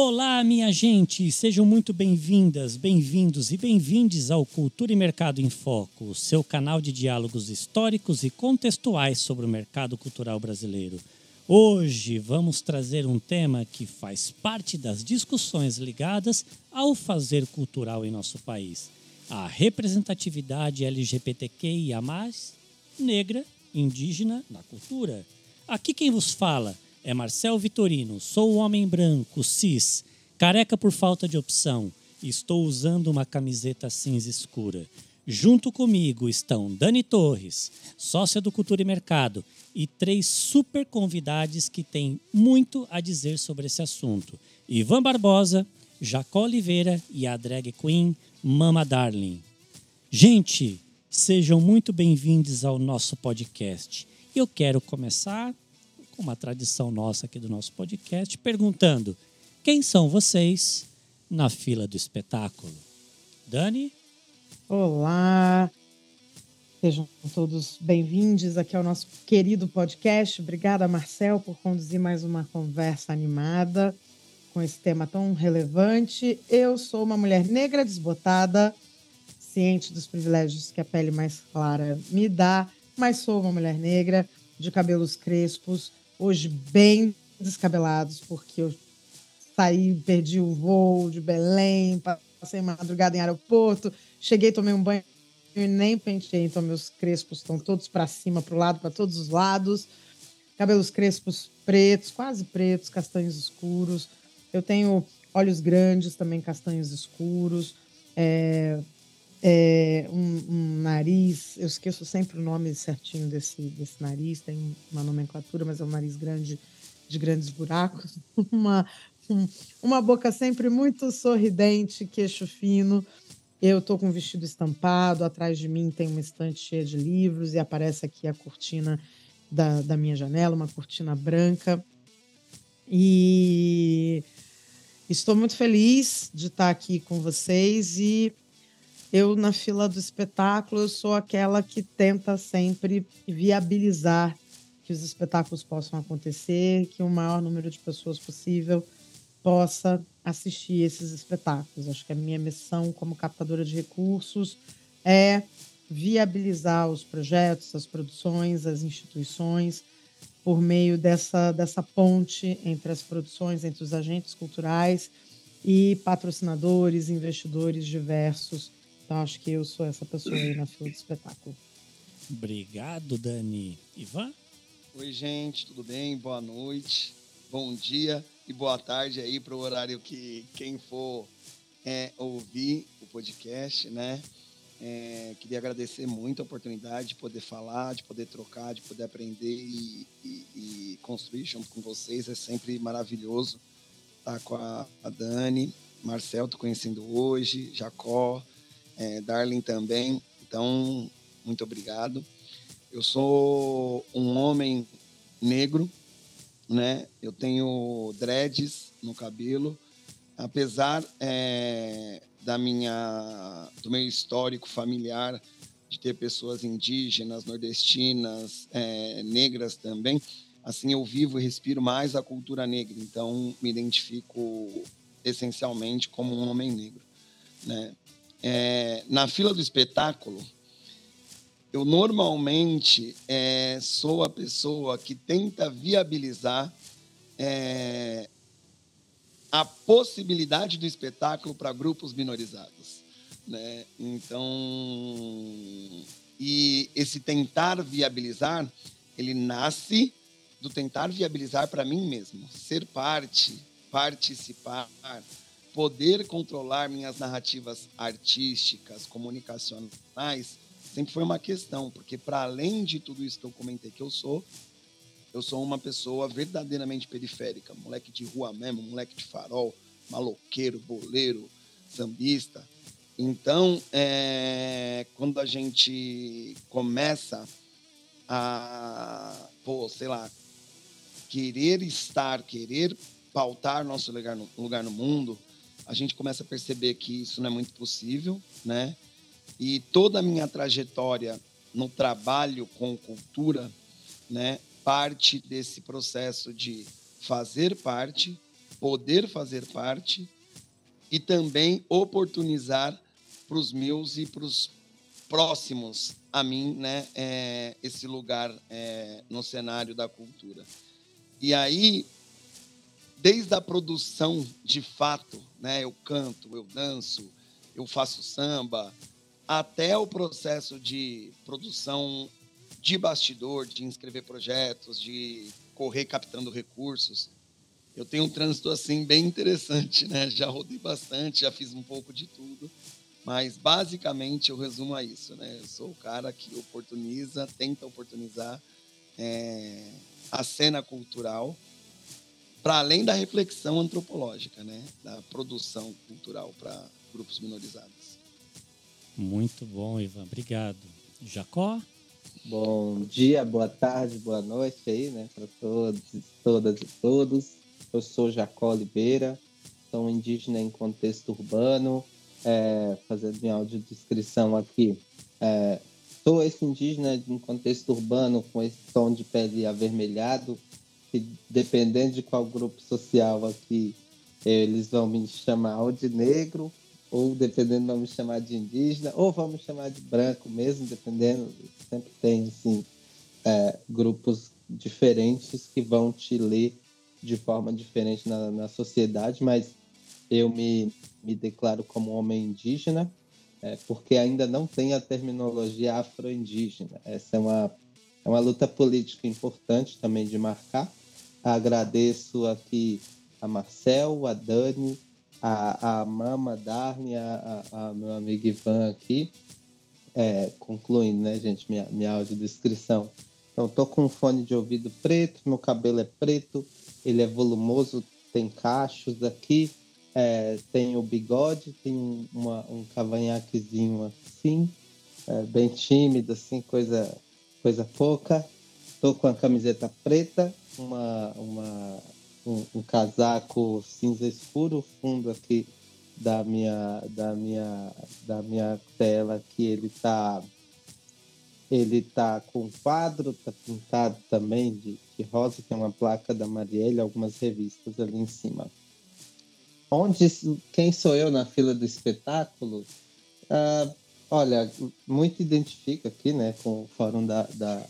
Olá, minha gente! Sejam muito bem-vindas, bem-vindos e bem-vindes ao Cultura e Mercado em Foco, seu canal de diálogos históricos e contextuais sobre o mercado cultural brasileiro. Hoje vamos trazer um tema que faz parte das discussões ligadas ao fazer cultural em nosso país: a representatividade LGBTQIA, negra, indígena na cultura. Aqui quem vos fala é Marcel Vitorino, sou homem branco, cis, careca por falta de opção estou usando uma camiseta cinza escura. Junto comigo estão Dani Torres, sócia do Cultura e Mercado, e três super convidados que têm muito a dizer sobre esse assunto: Ivan Barbosa, Jacó Oliveira e a drag queen Mama Darling. Gente, sejam muito bem-vindos ao nosso podcast. Eu quero começar uma tradição nossa aqui do nosso podcast, perguntando: quem são vocês na fila do espetáculo? Dani? Olá, sejam todos bem-vindos aqui ao nosso querido podcast. Obrigada, Marcel, por conduzir mais uma conversa animada com esse tema tão relevante. Eu sou uma mulher negra desbotada, ciente dos privilégios que a pele mais clara me dá, mas sou uma mulher negra de cabelos crespos, hoje bem descabelados, porque eu saí, perdi o voo de Belém, passei madrugada em aeroporto, cheguei, tomei um banho e nem penteei, então meus crespos estão todos para cima, para o lado, para todos os lados. Cabelos crespos pretos, quase pretos, castanhos escuros. Eu tenho olhos grandes, também castanhos escuros. É, é, um, um, nariz, eu esqueço sempre o nome certinho desse, desse nariz, tem uma nomenclatura, mas é um nariz grande, de grandes buracos, uma, um, uma boca sempre muito sorridente, queixo fino. Eu estou com um vestido estampado, atrás de mim tem uma estante cheia de livros e aparece aqui a cortina da, da minha janela, uma cortina branca. E estou muito feliz de estar aqui com vocês e eu, na fila do espetáculo, eu sou aquela que tenta sempre viabilizar que os espetáculos possam acontecer, que o maior número de pessoas possível possa assistir esses espetáculos. Acho que a minha missão como captadora de recursos é viabilizar os projetos, as produções, as instituições, por meio dessa, dessa ponte entre as produções, entre os agentes culturais e patrocinadores, investidores diversos então acho que eu sou essa pessoa aí na fila do espetáculo. Obrigado, Dani. Ivan? Oi, gente, tudo bem? Boa noite, bom dia e boa tarde aí para o horário que quem for é, ouvir o podcast, né? É, queria agradecer muito a oportunidade de poder falar, de poder trocar, de poder aprender e, e, e construir junto com vocês. É sempre maravilhoso estar com a, a Dani, Marcel, tô conhecendo hoje, Jacó, é, Darling também. Então, muito obrigado. Eu sou um homem negro, né? Eu tenho dreads no cabelo, apesar é, da minha, do meu histórico familiar de ter pessoas indígenas, nordestinas, é, negras também. Assim, eu vivo e respiro mais a cultura negra. Então, me identifico essencialmente como um homem negro, né? É, na fila do espetáculo, eu normalmente é, sou a pessoa que tenta viabilizar é, a possibilidade do espetáculo para grupos minorizados. Né? Então, e esse tentar viabilizar, ele nasce do tentar viabilizar para mim mesmo, ser parte, participar, poder controlar minhas narrativas artísticas, comunicacionais, sempre foi uma questão, porque para além de tudo isso que eu comentei que eu sou, eu sou uma pessoa verdadeiramente periférica, moleque de rua mesmo, moleque de farol, maloqueiro, boleiro, sambista. Então, é, quando a gente começa a, pô, sei lá, querer estar, querer pautar nosso lugar no, lugar no mundo, a gente começa a perceber que isso não é muito possível, né? E toda a minha trajetória no trabalho com cultura, né, parte desse processo de fazer parte, poder fazer parte e também oportunizar para os meus e para os próximos a mim, né, é, esse lugar é, no cenário da cultura. E aí, desde a produção de fato, né, eu canto, eu danço, eu faço samba, até o processo de produção de bastidor, de inscrever projetos, de correr captando recursos. Eu tenho um trânsito assim bem interessante, né? Já rodei bastante, já fiz um pouco de tudo, mas basicamente eu resumo a isso, né? Eu sou o cara que oportuniza, tenta oportunizar é, a cena cultural para além da reflexão antropológica, né? Da produção cultural para grupos minorizados. Muito bom, Ivan. Obrigado. Jacó? Bom dia, boa tarde, boa noite aí, né, para todos, todas e todos. Eu sou Jacó Oliveira, sou indígena em contexto urbano, é, fazendo minha audiodescrição aqui. É, sou esse indígena em contexto urbano com esse tom de pele avermelhado, que dependendo de qual grupo social aqui, eles vão me chamar ou de negro ou dependendo vamos chamar de indígena, ou vamos chamar de branco mesmo, dependendo, sempre tem assim, é, grupos diferentes que vão te ler de forma diferente na, na sociedade, mas eu me, me declaro como homem indígena, é, porque ainda não tem a terminologia afro-indígena. Essa é uma, é uma luta política importante também de marcar. Agradeço aqui a Marcel, a Dani, a, a Mama Darne, a, a, a, meu amigo Ivan aqui, é, concluindo, né, gente, minha, minha audiodescrição. Então, tô com um fone de ouvido preto, meu cabelo é preto, ele é volumoso, tem cachos aqui, é, tem o bigode, tem uma, um cavanhaquezinho assim, é, bem tímido, assim, coisa, coisa pouca. Tô com a camiseta preta, uma, uma um, um, casaco cinza escuro, fundo aqui da minha da minha da minha tela que ele tá ele tá com quadro, tá pintado também de, de rosa, que é uma placa da Marielle, algumas revistas ali em cima. Onde quem sou eu na fila do espetáculo? Uh, olha, muito identifica aqui, né, com o fórum da, da,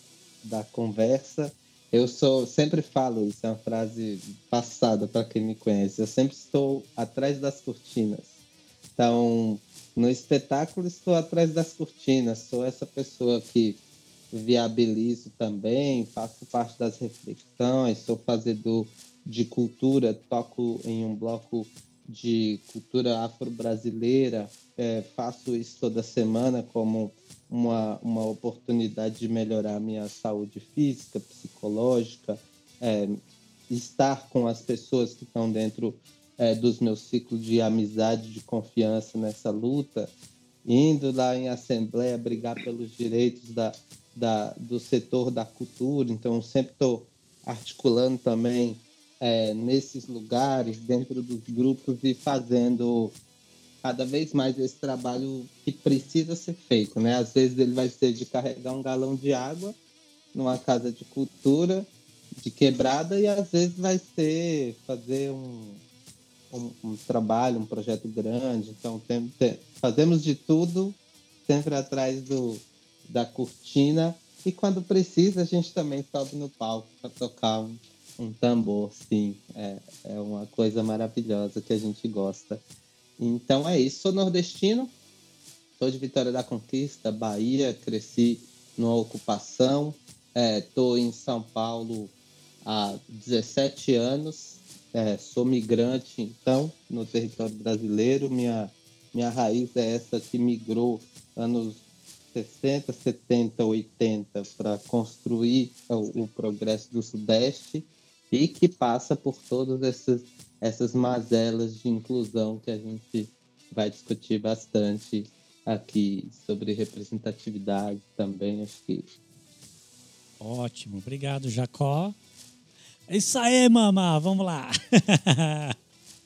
da conversa. Eu sou, sempre falo isso, é uma frase passada para quem me conhece. Eu sempre estou atrás das cortinas. Então, no espetáculo estou atrás das cortinas. Sou essa pessoa que viabilizo também, faço parte das reflexões, sou fazedor de cultura, toco em um bloco de cultura afro-brasileira, é, faço isso toda semana como uma, uma oportunidade de melhorar a minha saúde física, psicológica, é, estar com as pessoas que estão dentro é, dos meus ciclos de amizade, de confiança nessa luta, indo lá em assembleia brigar pelos direitos da, da, do setor da cultura. Então, sempre estou articulando também é, nesses lugares, dentro dos grupos e fazendo cada vez mais esse trabalho que precisa ser feito, né? Às vezes ele vai ser de carregar um galão de água numa casa de cultura de quebrada e às vezes vai ser fazer um, um, um trabalho, um projeto grande. Então tem, tem, fazemos de tudo sempre atrás do, da cortina e quando precisa a gente também sobe no palco para tocar um, tambor, sim. É, é uma coisa maravilhosa que a gente gosta. Então é isso. Sou nordestino, sou de Vitória da Conquista, Bahia, cresci numa ocupação. Estou é, em São Paulo há 17 anos. É, sou migrante, então, no território brasileiro. Minha, minha raiz é essa que migrou anos 60, 70, 80 para construir o, o progresso do Sudeste e que passa por todos esses essas mazelas de inclusão que a gente vai discutir bastante aqui sobre representatividade também, acho que. Ótimo, obrigado, Jacó. É isso aí, mamá, vamos lá.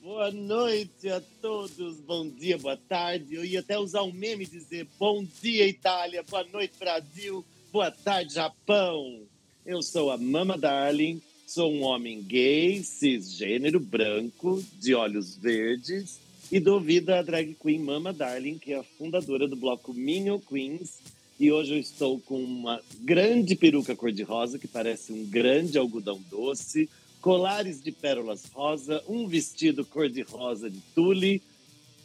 Boa noite a todos, bom dia, boa tarde. Eu ia até usar um meme e dizer bom dia, Itália, boa noite, Brasil, boa tarde, Japão. Eu sou a Mama Darling, Sou um homem gay, cisgênero, branco, de olhos verdes e dou vida à drag queen Mama Darling, que é a fundadora do bloco Minion Queens. E hoje eu estou com uma grande peruca cor-de-rosa, que parece um grande algodão doce, colares de pérolas rosa, um vestido cor-de-rosa de tule.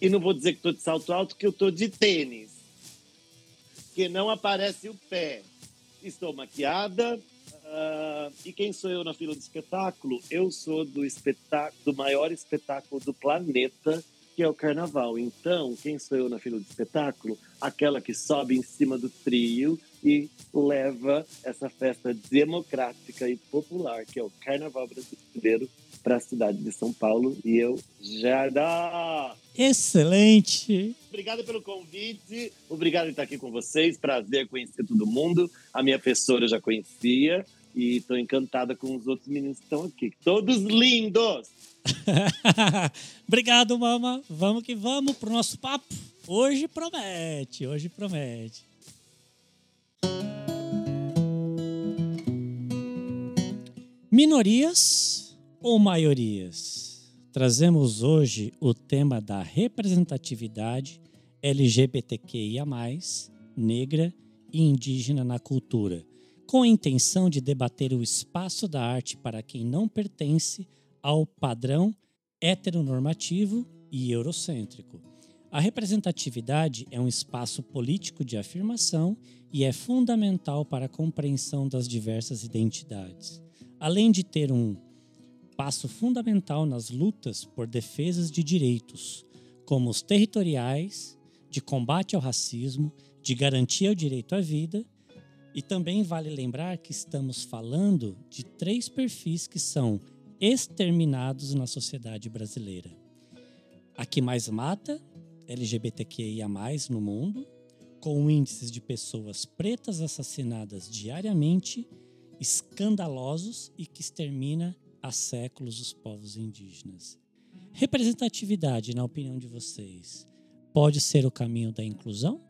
E não vou dizer que estou de salto alto, que eu estou de tênis, que não aparece o pé. Estou maquiada, Uh, e quem sou eu na fila do espetáculo? Eu sou do espetáculo, do maior espetáculo do planeta, que é o Carnaval. Então, quem sou eu na fila do espetáculo? Aquela que sobe em cima do trio e leva essa festa democrática e popular, que é o Carnaval brasileiro, para a cidade de São Paulo. E eu já dá. Excelente! Obrigado pelo convite, obrigado por estar aqui com vocês. Prazer conhecer todo mundo. A minha professora eu já conhecia e estou encantada com os outros meninos que estão aqui. Todos lindos! Obrigado, mama. Vamos que vamos pro nosso papo. Hoje promete, hoje promete. Minorias ou maiorias? Trazemos hoje o tema da representatividade LGBTQIA, negra e indígena na cultura com a intenção de debater o espaço da arte para quem não pertence ao padrão heteronormativo e eurocêntrico. A representatividade é um espaço político de afirmação e é fundamental para a compreensão das diversas identidades, além de ter um passo fundamental nas lutas por defesas de direitos, como os territoriais, de combate ao racismo, de garantia ao direito à vida e também vale lembrar que estamos falando de três perfis que são exterminados na sociedade brasileira. A que mais mata, LGBTQIA, no mundo, com índices de pessoas pretas assassinadas diariamente, escandalosos e que extermina há séculos os povos indígenas. Representatividade, na opinião de vocês, pode ser o caminho da inclusão?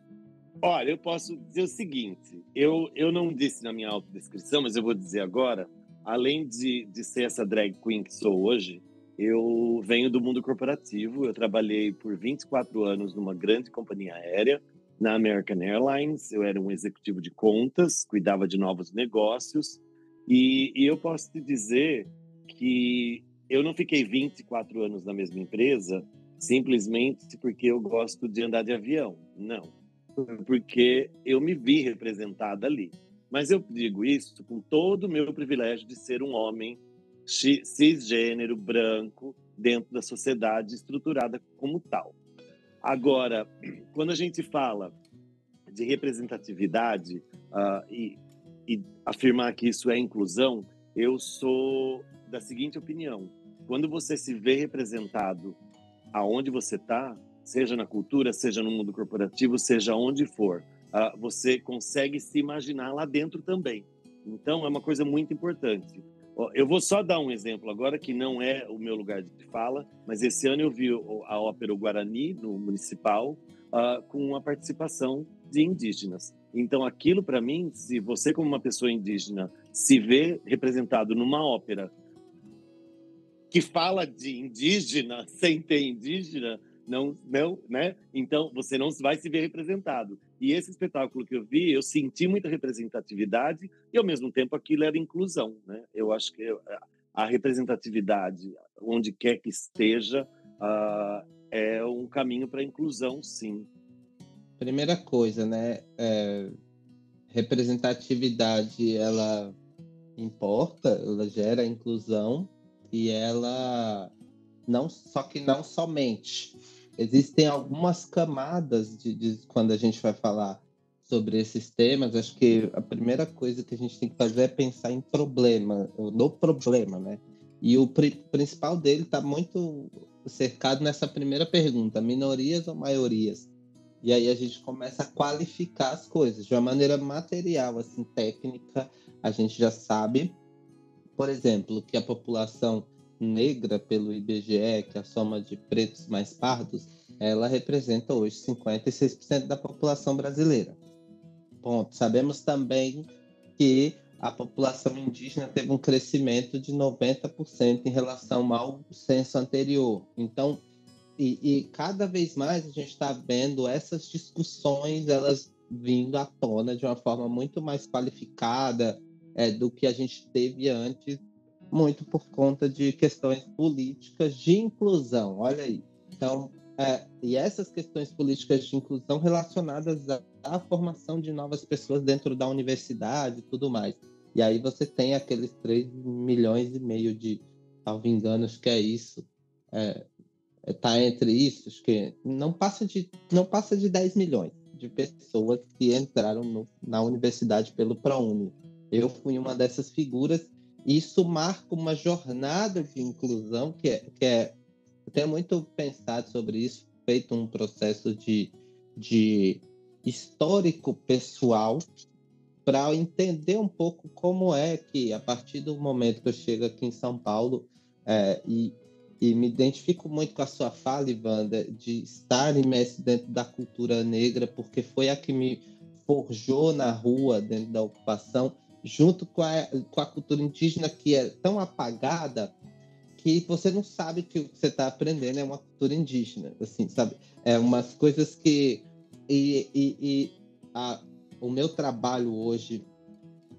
Olha, eu posso dizer o seguinte: eu, eu não disse na minha autodescrição, mas eu vou dizer agora. Além de, de ser essa drag queen que sou hoje, eu venho do mundo corporativo. Eu trabalhei por 24 anos numa grande companhia aérea, na American Airlines. Eu era um executivo de contas, cuidava de novos negócios. E, e eu posso te dizer que eu não fiquei 24 anos na mesma empresa simplesmente porque eu gosto de andar de avião. Não porque eu me vi representada ali. Mas eu digo isso com todo o meu privilégio de ser um homem cisgênero, branco, dentro da sociedade estruturada como tal. Agora, quando a gente fala de representatividade uh, e, e afirmar que isso é inclusão, eu sou da seguinte opinião: quando você se vê representado aonde você está, seja na cultura, seja no mundo corporativo, seja onde for, uh, você consegue se imaginar lá dentro também. Então, é uma coisa muito importante. Eu vou só dar um exemplo agora, que não é o meu lugar de fala, mas esse ano eu vi a ópera Guarani, no Municipal, uh, com a participação de indígenas. Então, aquilo para mim, se você, como uma pessoa indígena, se vê representado numa ópera que fala de indígena sem ter indígena, não, não, né? Então você não vai se ver representado. E esse espetáculo que eu vi, eu senti muita representatividade e ao mesmo tempo aquilo era inclusão, né? Eu acho que a representatividade, onde quer que esteja, uh, é um caminho para inclusão, sim. Primeira coisa, né? É, representatividade, ela importa, ela gera inclusão e ela não só que não somente existem algumas camadas de, de, quando a gente vai falar sobre esses temas. Acho que a primeira coisa que a gente tem que fazer é pensar em problema, no problema, né? E o pri principal dele está muito cercado nessa primeira pergunta: minorias ou maiorias? E aí a gente começa a qualificar as coisas de uma maneira material, assim, técnica. A gente já sabe, por exemplo, que a população negra pelo IBGE, que é a soma de pretos mais pardos, ela representa hoje 56% da população brasileira. Ponto. Sabemos também que a população indígena teve um crescimento de 90% em relação ao censo anterior. Então, e, e cada vez mais a gente está vendo essas discussões, elas vindo à tona de uma forma muito mais qualificada é, do que a gente teve antes, muito por conta de questões políticas de inclusão. Olha aí. Então, é, e essas questões políticas de inclusão relacionadas à, à, formação de novas pessoas dentro da universidade e tudo mais. E aí você tem aqueles 3 milhões e meio de, salvo engano, acho que é isso. É, é, tá entre isso, acho que não passa de, não passa de 10 milhões de pessoas que entraram no, na universidade pelo ProUni. Eu fui uma dessas figuras. E isso marca uma jornada de inclusão que é, que é eu tenho muito pensado sobre isso, feito um processo de, de histórico pessoal para entender um pouco como é que, a partir do momento que eu chego aqui em São Paulo, é, e, e me identifico muito com a sua fala, Ivanda, de estar imerso dentro da cultura negra, porque foi a que me forjou na rua, dentro da ocupação, junto com a, com a cultura indígena, que é tão apagada que você não sabe que o que você está aprendendo é uma cultura indígena, assim, sabe? É umas coisas que e, e, e a, o meu trabalho hoje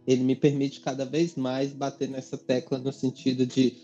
ele me permite cada vez mais bater nessa tecla no sentido de,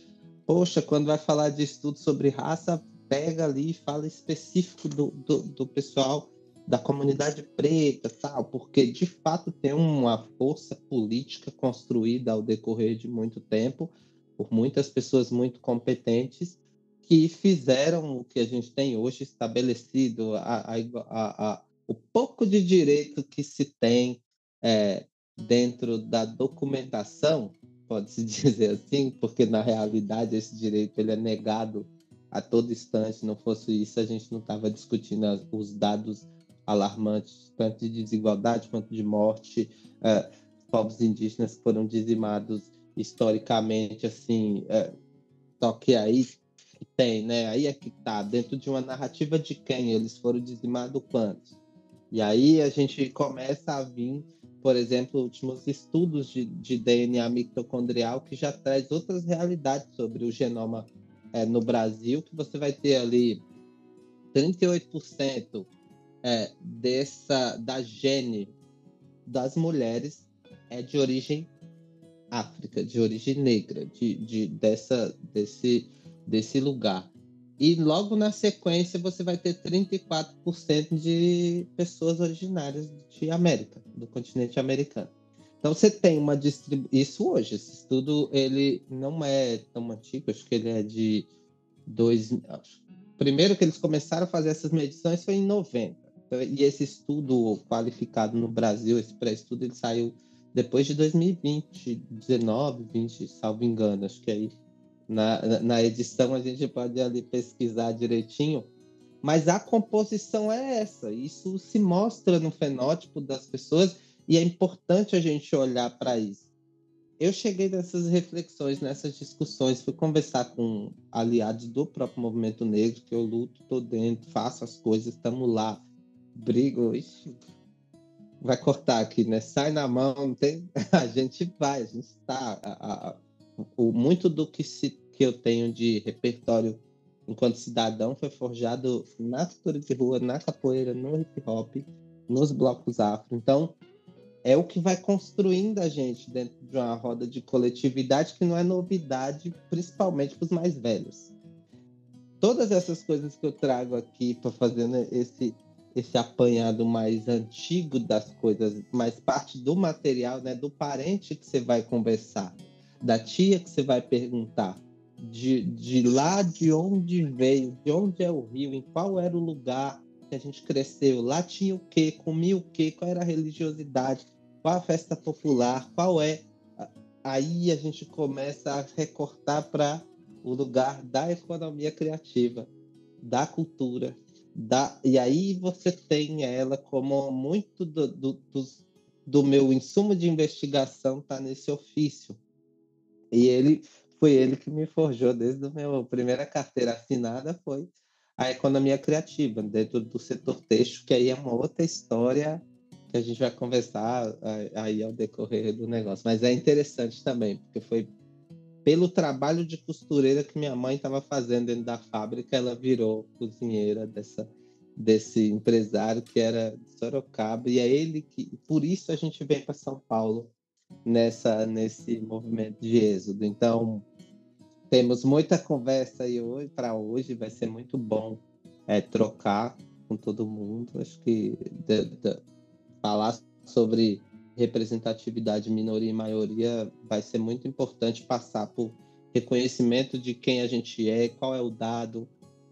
poxa, quando vai falar de estudo sobre raça, pega ali e fala específico do, do, do pessoal da comunidade preta, tal, porque de fato tem uma força política construída ao decorrer de muito tempo por muitas pessoas muito competentes que fizeram o que a gente tem hoje estabelecido, a, a, a, o pouco de direito que se tem é, dentro da documentação, pode-se dizer assim, porque na realidade esse direito ele é negado a todo instante. Não fosse isso, a gente não estava discutindo os dados alarmantes, tanto de desigualdade quanto de morte. É, povos indígenas foram dizimados historicamente, assim, é, só que aí tem, né? Aí é que tá, dentro de uma narrativa de quem eles foram dizimados quantos. E aí a gente começa a vir, por exemplo, últimos estudos de, de DNA mitocondrial que já traz outras realidades sobre o genoma é, no Brasil, que você vai ter ali 38% é, dessa da gene das mulheres é de origem África, de origem negra, de, de, dessa, desse, desse lugar. E logo na sequência você vai ter 34% de pessoas originárias de América, do continente americano. Então você tem uma distribuição. Isso hoje, esse estudo ele não é tão antigo, acho que ele é de dois. Primeiro que eles começaram a fazer essas medições foi em 90. Então, e esse estudo qualificado no Brasil, esse pré-estudo, ele saiu depois de 2020, 19, 20, salvo engano, acho que aí na, na edição a gente pode ali pesquisar direitinho, mas a composição é essa, isso se mostra no fenótipo das pessoas e é importante a gente olhar para isso. Eu cheguei nessas reflexões, nessas discussões, fui conversar com aliados do próprio movimento negro, que eu luto, tô dentro, faço as coisas, estamos lá, brigo, ixi, vai cortar aqui, né? Sai na mão, tem... a gente vai, a gente está. O, muito do que, se, que eu tenho de repertório enquanto cidadão foi forjado na cultura de rua, na capoeira, no hip hop, nos blocos afro. Então, é o que vai construindo a gente dentro de uma roda de coletividade que não é novidade, principalmente para os mais velhos. Todas essas coisas que eu trago aqui para fazer esse esse apanhado mais antigo das coisas, mais parte do material, né, do parente que você vai conversar, da tia que você vai perguntar, de, de lá de onde veio, de onde é o rio, em qual era o lugar que a gente cresceu, lá tinha o quê, comia o quê, qual era a religiosidade, qual a festa popular, qual é. Aí a gente começa a recortar para o lugar da economia criativa, da cultura, da, e aí você tem ela como muito do, do, do, do meu insumo de investigação está nesse ofício. E ele foi ele que me forjou desde a minha primeira carteira assinada foi a economia criativa dentro do setor texto, que aí é uma outra história que a gente vai conversar aí ao decorrer do negócio. Mas é interessante também, porque foi pelo trabalho de costureira que minha mãe estava fazendo dentro da fábrica, ela virou cozinheira dessa desse empresário que era de Sorocaba e é ele que por isso a gente vem para São Paulo nessa nesse movimento de êxodo. Então temos muita conversa aí hoje para hoje, vai ser muito bom é, trocar com todo mundo. Acho que de, de, falar sobre representatividade, minoria e maioria vai ser muito importante passar por reconhecimento de quem a gente é, qual é o dado.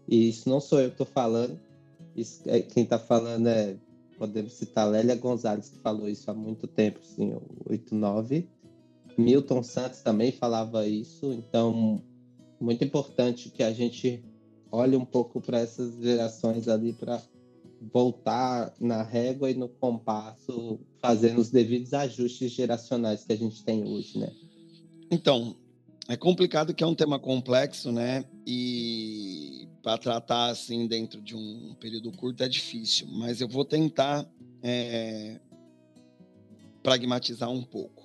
E isso não sou eu que estou falando, isso, é, quem está falando é, podemos citar Lélia Gonzalez, que falou isso há muito tempo, assim, 89. Milton Santos também falava isso, então muito importante que a gente olhe um pouco para essas gerações ali para voltar na régua e no compasso, fazendo os devidos ajustes geracionais que a gente tem hoje, né? Então, é complicado que é um tema complexo, né? E para tratar assim dentro de um período curto é difícil, mas eu vou tentar é, pragmatizar um pouco.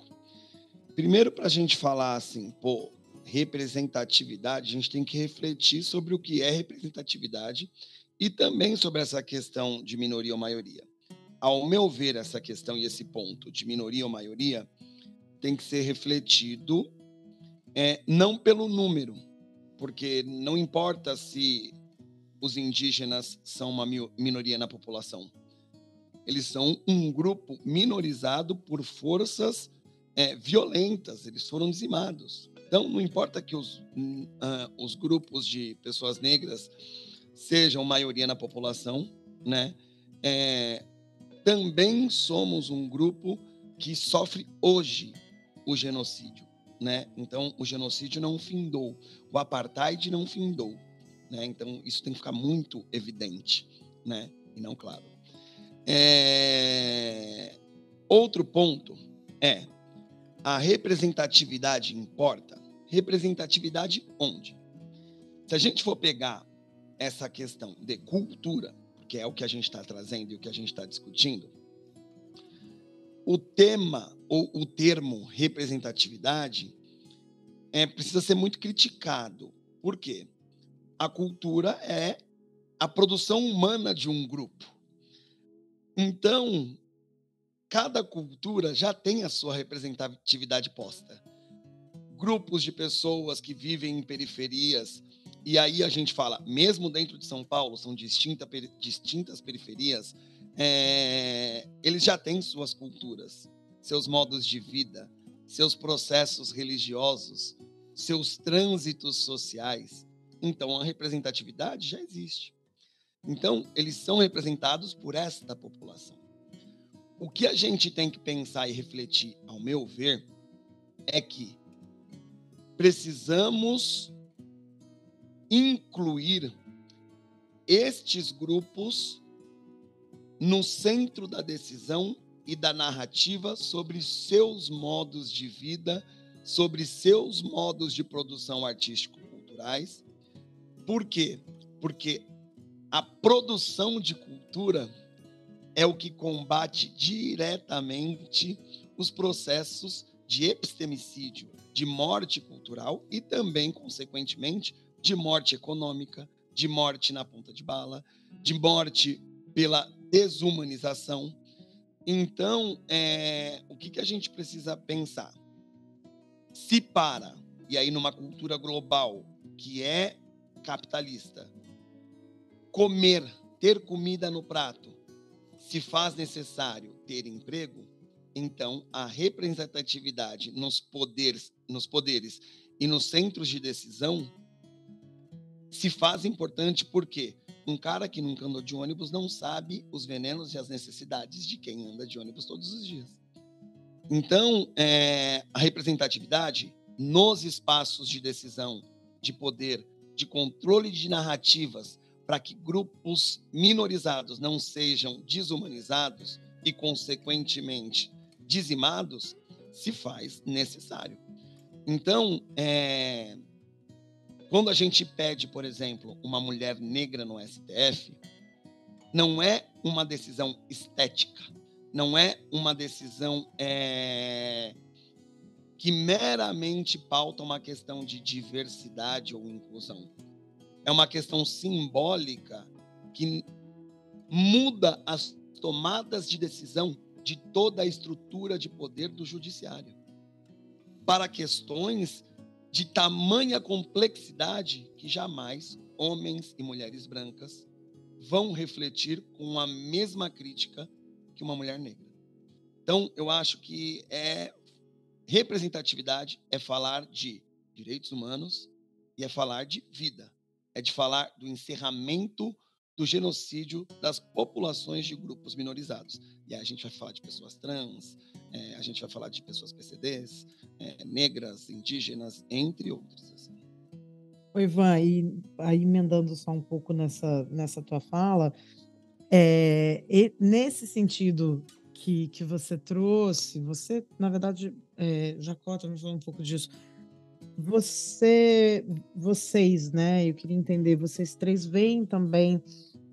Primeiro, para a gente falar assim, pô, representatividade, a gente tem que refletir sobre o que é representatividade e também sobre essa questão de minoria ou maioria. Ao meu ver, essa questão e esse ponto de minoria ou maioria tem que ser refletido é, não pelo número, porque não importa se os indígenas são uma minoria na população. Eles são um grupo minorizado por forças é, violentas, eles foram dizimados. Então, não importa que os, uh, os grupos de pessoas negras sejam maioria na população, né? É, também somos um grupo que sofre hoje o genocídio, né? Então, o genocídio não findou, o apartheid não findou, né? Então, isso tem que ficar muito evidente, né? E não claro. É... Outro ponto é a representatividade importa. Representatividade onde? Se a gente for pegar essa questão de cultura, que é o que a gente está trazendo e o que a gente está discutindo, o tema ou o termo representatividade é, precisa ser muito criticado. Por quê? A cultura é a produção humana de um grupo. Então, cada cultura já tem a sua representatividade posta. Grupos de pessoas que vivem em periferias, e aí a gente fala, mesmo dentro de São Paulo, são distinta, distintas periferias, é, eles já têm suas culturas, seus modos de vida, seus processos religiosos, seus trânsitos sociais. Então, a representatividade já existe. Então, eles são representados por esta população. O que a gente tem que pensar e refletir, ao meu ver, é que precisamos incluir estes grupos no centro da decisão e da narrativa sobre seus modos de vida, sobre seus modos de produção artístico-culturais. Por quê? Porque a produção de cultura é o que combate diretamente os processos de epistemicídio, de morte cultural e também, consequentemente, de morte econômica, de morte na ponta de bala, de morte pela desumanização. Então, é, o que, que a gente precisa pensar? Se para, e aí numa cultura global que é capitalista, comer, ter comida no prato, se faz necessário ter emprego, então a representatividade nos poderes, nos poderes e nos centros de decisão se faz importante porque um cara que nunca andou de ônibus não sabe os venenos e as necessidades de quem anda de ônibus todos os dias. Então, é, a representatividade nos espaços de decisão, de poder, de controle de narrativas, para que grupos minorizados não sejam desumanizados e, consequentemente, dizimados, se faz necessário. Então, é, quando a gente pede, por exemplo, uma mulher negra no STF, não é uma decisão estética, não é uma decisão é, que meramente pauta uma questão de diversidade ou inclusão. É uma questão simbólica que muda as tomadas de decisão de toda a estrutura de poder do judiciário para questões de tamanha complexidade que jamais homens e mulheres brancas vão refletir com a mesma crítica que uma mulher negra. Então, eu acho que é representatividade é falar de direitos humanos e é falar de vida, é de falar do encerramento do genocídio das populações de grupos minorizados. E aí a gente vai falar de pessoas trans, é, a gente vai falar de pessoas PCDs, é, negras, indígenas, entre outros. Assim. Oi, Ivan, e aí emendando só um pouco nessa, nessa tua fala, é, nesse sentido que, que você trouxe, você, na verdade, é, Jacó também falou um pouco disso, você, vocês, né, eu queria entender, vocês três veem também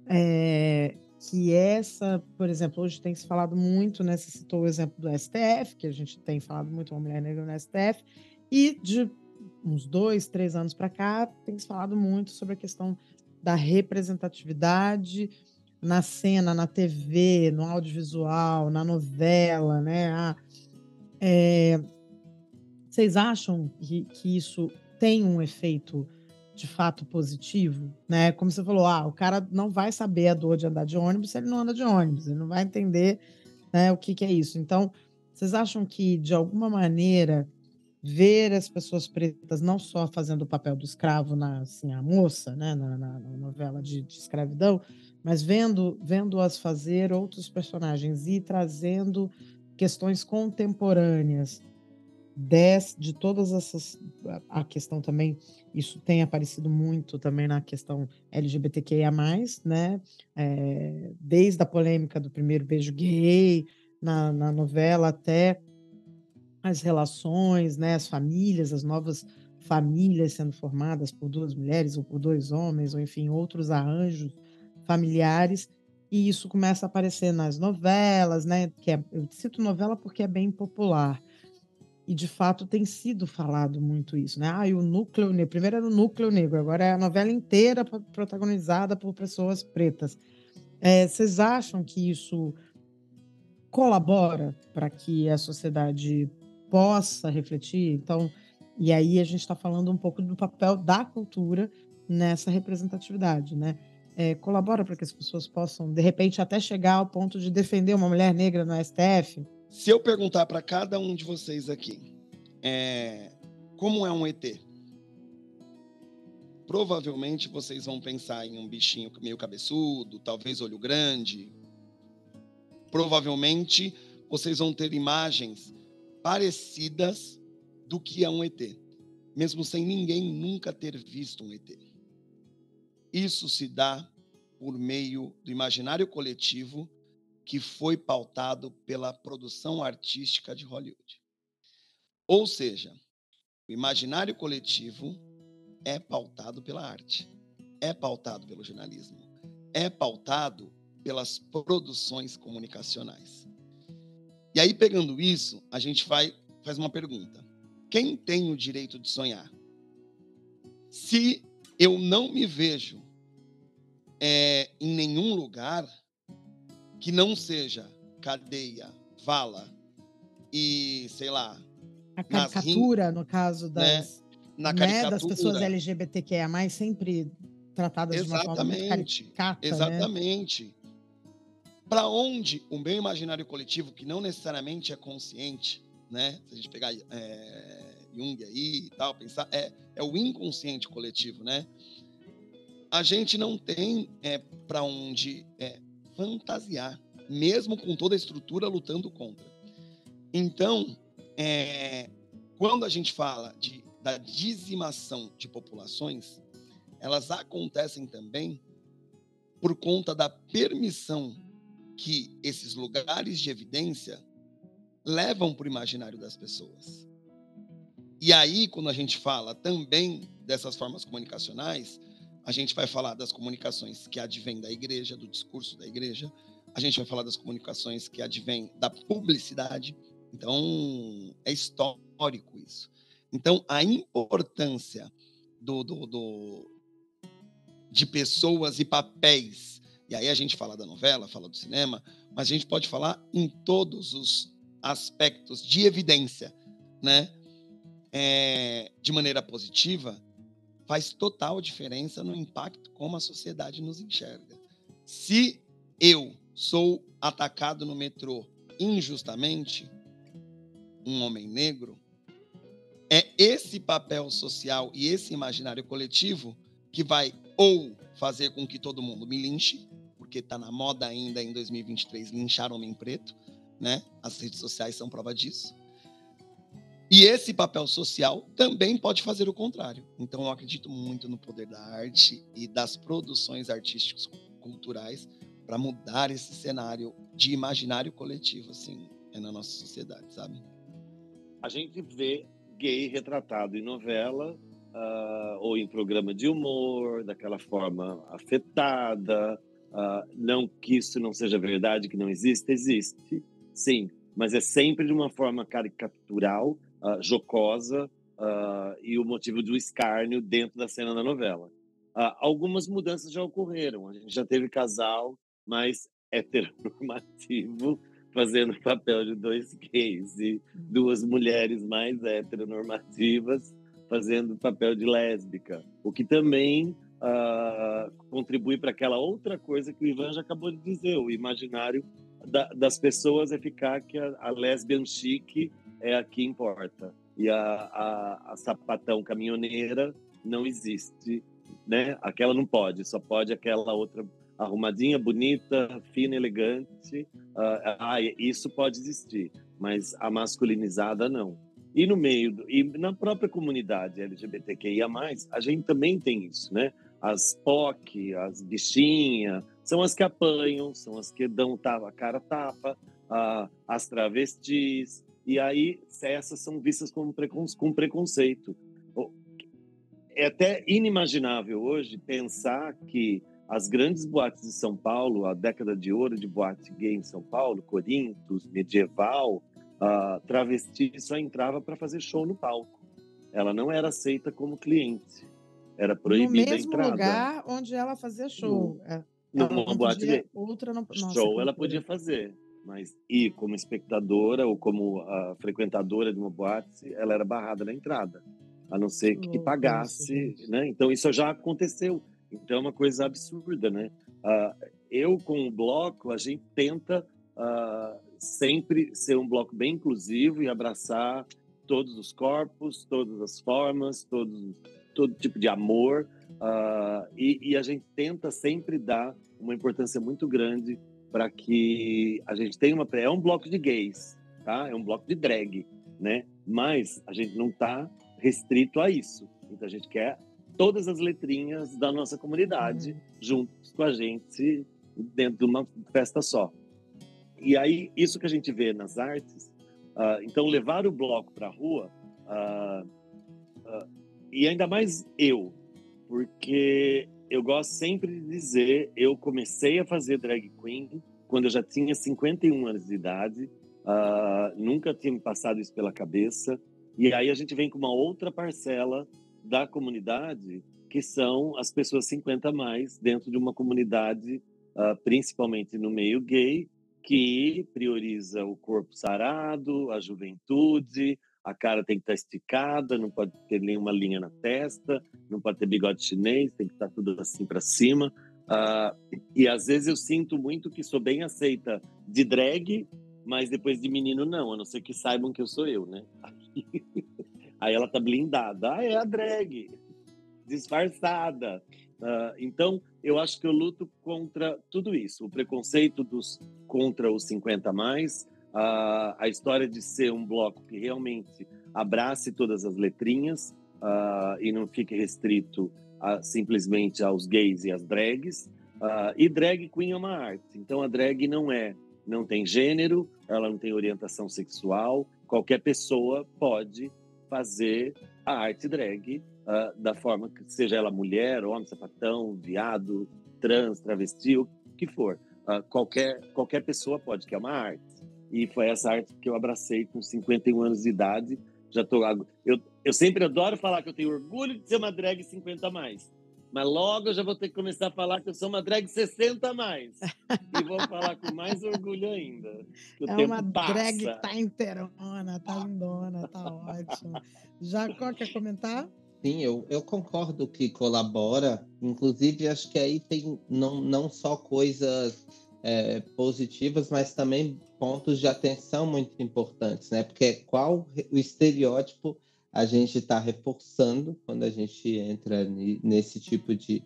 é, que essa, por exemplo, hoje tem se falado muito, né? Você citou o exemplo do STF, que a gente tem falado muito uma mulher negra no STF, e de uns dois, três anos para cá, tem se falado muito sobre a questão da representatividade na cena, na TV, no audiovisual, na novela, né? Ah, é, vocês acham que, que isso tem um efeito de fato positivo, né? Como você falou, ah, o cara não vai saber a dor de andar de ônibus se ele não anda de ônibus, ele não vai entender né, o que, que é isso. Então, vocês acham que, de alguma maneira, ver as pessoas pretas não só fazendo o papel do escravo na assim, a moça, né, na, na, na novela de, de, escravidão, mas vendo vendo-as fazer outros personagens e trazendo questões contemporâneas des, de todas essas a questão também isso tem aparecido muito também na questão LGBTQIA+, né? É, desde a polêmica do primeiro beijo gay, na, na novela, até as relações, né? As famílias, as novas famílias sendo formadas por duas mulheres ou por dois homens, ou enfim, outros arranjos familiares. E isso começa a aparecer nas novelas, né? Que é, eu cito novela porque é bem popular e de fato tem sido falado muito isso, né? Ah, o núcleo negro. Primeiro era o núcleo negro, agora é a novela inteira protagonizada por pessoas pretas. É, vocês acham que isso colabora para que a sociedade possa refletir? Então, e aí a gente está falando um pouco do papel da cultura nessa representatividade, né? É, colabora para que as pessoas possam, de repente, até chegar ao ponto de defender uma mulher negra no STF? Se eu perguntar para cada um de vocês aqui, é, como é um ET? Provavelmente vocês vão pensar em um bichinho meio cabeçudo, talvez olho grande. Provavelmente vocês vão ter imagens parecidas do que é um ET, mesmo sem ninguém nunca ter visto um ET. Isso se dá por meio do imaginário coletivo que foi pautado pela produção artística de Hollywood. Ou seja, o imaginário coletivo é pautado pela arte, é pautado pelo jornalismo, é pautado pelas produções comunicacionais. E aí, pegando isso, a gente vai, faz uma pergunta: quem tem o direito de sonhar? Se eu não me vejo é, em nenhum lugar, que não seja cadeia, vala e, sei lá. A caricatura, no caso né, das, né? Na né, das pessoas LGBTQIA, sempre tratadas Exatamente. de uma forma muito caricata. Né? Exatamente. Né? Para onde o meu imaginário coletivo, que não necessariamente é consciente, né? Se a gente pegar é, Jung aí e tal, pensar, é, é o inconsciente coletivo, né? A gente não tem é, para onde é, fantasiar, mesmo com toda a estrutura lutando contra. Então, é, quando a gente fala de, da dizimação de populações, elas acontecem também por conta da permissão que esses lugares de evidência levam para o imaginário das pessoas. E aí, quando a gente fala também dessas formas comunicacionais, a gente vai falar das comunicações que advêm da igreja, do discurso da igreja. a gente vai falar das comunicações que advêm da publicidade. Então, é histórico isso. Então, a importância do, do, do, de pessoas e papéis, e aí a gente fala da novela, fala do cinema, mas a gente pode falar em todos os aspectos de evidência, né? É, de maneira positiva, faz total diferença no impacto como a sociedade nos enxerga. Se eu sou atacado no metrô injustamente, um homem negro, é esse papel social e esse imaginário coletivo que vai ou fazer com que todo mundo me linche, porque está na moda ainda em 2023 linchar homem preto, né? As redes sociais são prova disso. E esse papel social também pode fazer o contrário. Então, eu acredito muito no poder da arte e das produções artísticas culturais para mudar esse cenário de imaginário coletivo, assim, na nossa sociedade, sabe? A gente vê gay retratado em novela uh, ou em programa de humor, daquela forma afetada. Uh, não que isso não seja verdade, que não existe, existe, sim, mas é sempre de uma forma caricatural uh, jocosa uh, e o motivo do escárnio dentro da cena da novela. Uh, algumas mudanças já ocorreram. A gente já teve casal mais heteronormativo fazendo papel de dois gays e duas mulheres mais heteronormativas fazendo papel de lésbica, o que também uh, contribui para aquela outra coisa que o Ivan já acabou de dizer, o imaginário da, das pessoas é ficar que a, a lesbian chique é a que importa. E a, a, a sapatão caminhoneira não existe, né? Aquela não pode, só pode aquela outra arrumadinha, bonita, fina, elegante. Uh, ah, isso pode existir, mas a masculinizada não. E no meio, do, e na própria comunidade LGBTQIA+, a gente também tem isso, né? As POC, as bichinhas, são as que apanham, são as que dão tapa, a cara tapa, uh, as travestis, e aí essas são vistas com, com preconceito. É até inimaginável hoje pensar que as grandes boates de São Paulo, a década de ouro de boate gay em São Paulo, Corintos, medieval, a travesti só entrava para fazer show no palco. Ela não era aceita como cliente. Era proibida a entrada. No mesmo lugar onde ela fazia show. No, é. numa boate gay. Outra não, show ela podia fazer mas ir como espectadora ou como a frequentadora de uma boate, ela era barrada na entrada, a não ser que, pagasse, né? Então isso já aconteceu. Então é uma coisa absurda, né? Uh, eu com o bloco a gente tenta uh, sempre ser um bloco bem inclusivo e abraçar todos os corpos, todas as formas, todos, todo tipo de amor uh, e, e a gente tenta sempre dar uma importância muito grande para que a gente tenha uma. É um bloco de gays, tá? É um bloco de drag, né? Mas a gente não está restrito a isso. Então a gente quer todas as letrinhas da nossa comunidade uhum. juntos com a gente dentro de uma festa só. E aí, isso que a gente vê nas artes, uh, então levar o bloco para a rua, uh, uh, e ainda mais eu, porque eu gosto sempre de dizer, eu comecei a fazer drag queen quando eu já tinha 51 anos de idade, uh, nunca tinha me passado isso pela cabeça. E aí a gente vem com uma outra parcela da comunidade, que são as pessoas 50 a mais dentro de uma comunidade, uh, principalmente no meio gay, que prioriza o corpo sarado, a juventude, a cara tem que estar esticada, não pode ter nenhuma linha na testa, não pode ter bigode chinês, tem que estar tudo assim para cima. Uh, e às vezes eu sinto muito que sou bem aceita de drag, mas depois de menino não, a não ser que saibam que eu sou eu, né? Aí ela tá blindada. Ah, é a drag, disfarçada. Uh, então, eu acho que eu luto contra tudo isso. O preconceito dos contra os 50 mais, a história de ser um bloco que realmente abrace todas as letrinhas uh, e não fique restrito a, simplesmente aos gays e às drags. Uh, e drag queen é uma arte. Então a drag não é, não tem gênero, ela não tem orientação sexual. Qualquer pessoa pode fazer a arte drag uh, da forma que seja ela mulher, homem, sapatão, viado, trans, travesti, o que for. qualquer, qualquer pessoa pode, que é uma arte. E foi essa arte que eu abracei com 51 anos de idade. Já tô eu, eu sempre adoro falar que eu tenho orgulho de ser uma drag 50 a mais. Mas logo eu já vou ter que começar a falar que eu sou uma drag 60 a mais. e vou falar com mais orgulho ainda. é uma passa. drag tá inteirona, tá lindona, tá ótimo. Jacó, quer comentar? Sim, eu, eu concordo que colabora. Inclusive, acho que aí tem não, não só coisas é, positivas, mas também pontos de atenção muito importantes, né? Porque qual o estereótipo a gente está reforçando quando a gente entra nesse tipo de,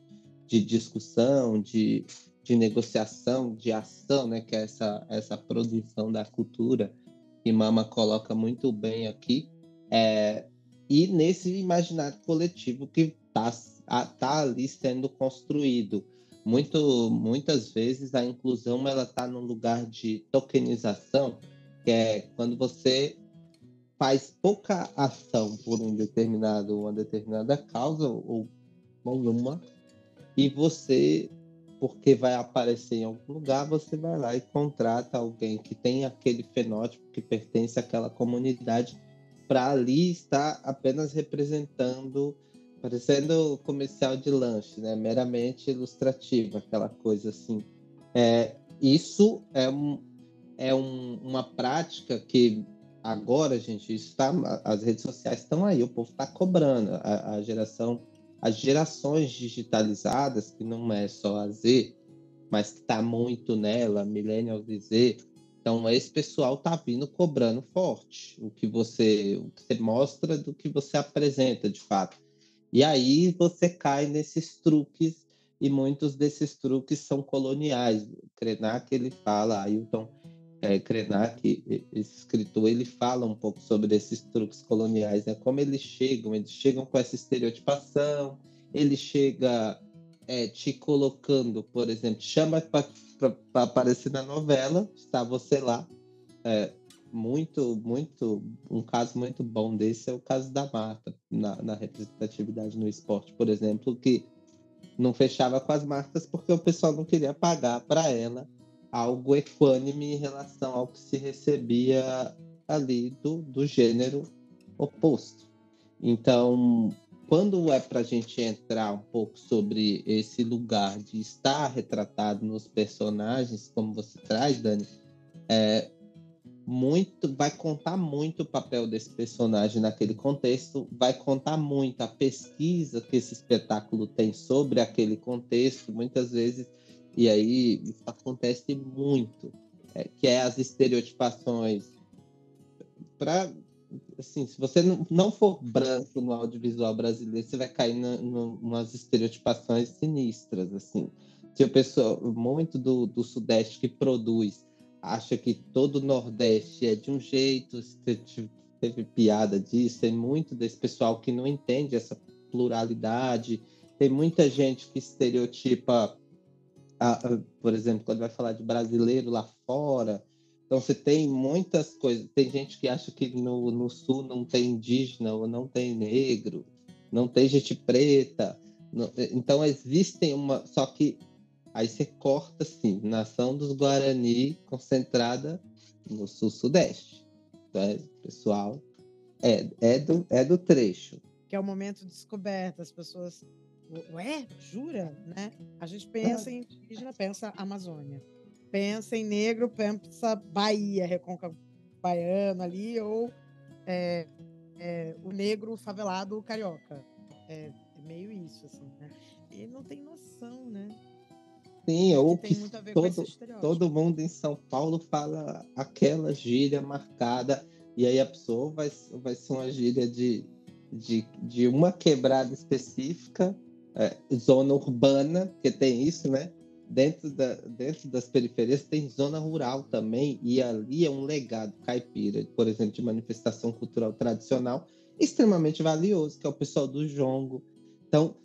de discussão, de, de negociação, de ação, né? Que é essa, essa produção da cultura que Mama coloca muito bem aqui. É, e nesse imaginário coletivo que está tá ali sendo construído. Muito, muitas vezes a inclusão ela está no lugar de tokenização, que é quando você faz pouca ação por um determinado, uma determinada causa ou nenhuma, e você, porque vai aparecer em algum lugar, você vai lá e contrata alguém que tem aquele fenótipo que pertence àquela comunidade para ali estar apenas representando, parecendo comercial de lanche, né? Meramente ilustrativo, aquela coisa assim. É, isso é, um, é um, uma prática que agora, gente, está, as redes sociais estão aí, o povo está cobrando. A, a, geração, as gerações digitalizadas, que não é só a Z, mas que está muito nela, Millennial e Z. Então, esse pessoal está vindo cobrando forte o que você, o que você mostra do que você apresenta de fato. E aí você cai nesses truques, e muitos desses truques são coloniais. Krenak, ele fala, Ailton é, Krenak, escritor, ele fala um pouco sobre esses truques coloniais, né? Como eles chegam, eles chegam com essa estereotipação, ele chega é, te colocando, por exemplo, chama para aparecer na novela, está você lá. É, muito, muito, um caso muito bom desse é o caso da Marta, na, na representatividade no esporte, por exemplo, que não fechava com as marcas porque o pessoal não queria pagar para ela algo equânime em relação ao que se recebia ali do, do gênero oposto. Então, quando é para a gente entrar um pouco sobre esse lugar de estar retratado nos personagens, como você traz, Dani, é, muito vai contar muito o papel desse personagem naquele contexto, vai contar muito a pesquisa que esse espetáculo tem sobre aquele contexto, muitas vezes e aí isso acontece muito, é, que é as estereotipações. Para assim, se você não for branco no audiovisual brasileiro, você vai cair na, umas estereotipações sinistras, assim. O pessoal, muito do, do Sudeste que produz, acha que todo o Nordeste é de um jeito, teve, teve piada disso, tem muito desse pessoal que não entende essa pluralidade, tem muita gente que estereotipa por exemplo, quando vai falar de brasileiro lá fora, então você tem muitas coisas. Tem gente que acha que no, no sul não tem indígena ou não tem negro, não tem gente preta. Não, então existem uma. Só que aí você corta assim, nação dos Guarani concentrada no sul-sudeste. Então, pessoal, é, é, do, é do trecho. Que é o momento de descoberta, as pessoas Ué, jura? Né? A gente pensa em indígena, pensa Amazônia. Pensa em negro, pensa Bahia, Recôncavo Baiano ali, ou é, é, o negro favelado carioca. É, é, meio isso, assim, né? E não tem noção, né? Sim, ou que, que todo, todo mundo em São Paulo fala aquela gíria marcada, e aí a pessoa vai, vai ser uma gíria de, de, de uma quebrada específica é, zona urbana, que tem isso, né? Dentro, da, dentro das periferias tem zona rural também, e ali é um legado caipira, por exemplo, de manifestação cultural tradicional, extremamente valioso, que é o pessoal do jongo. Então,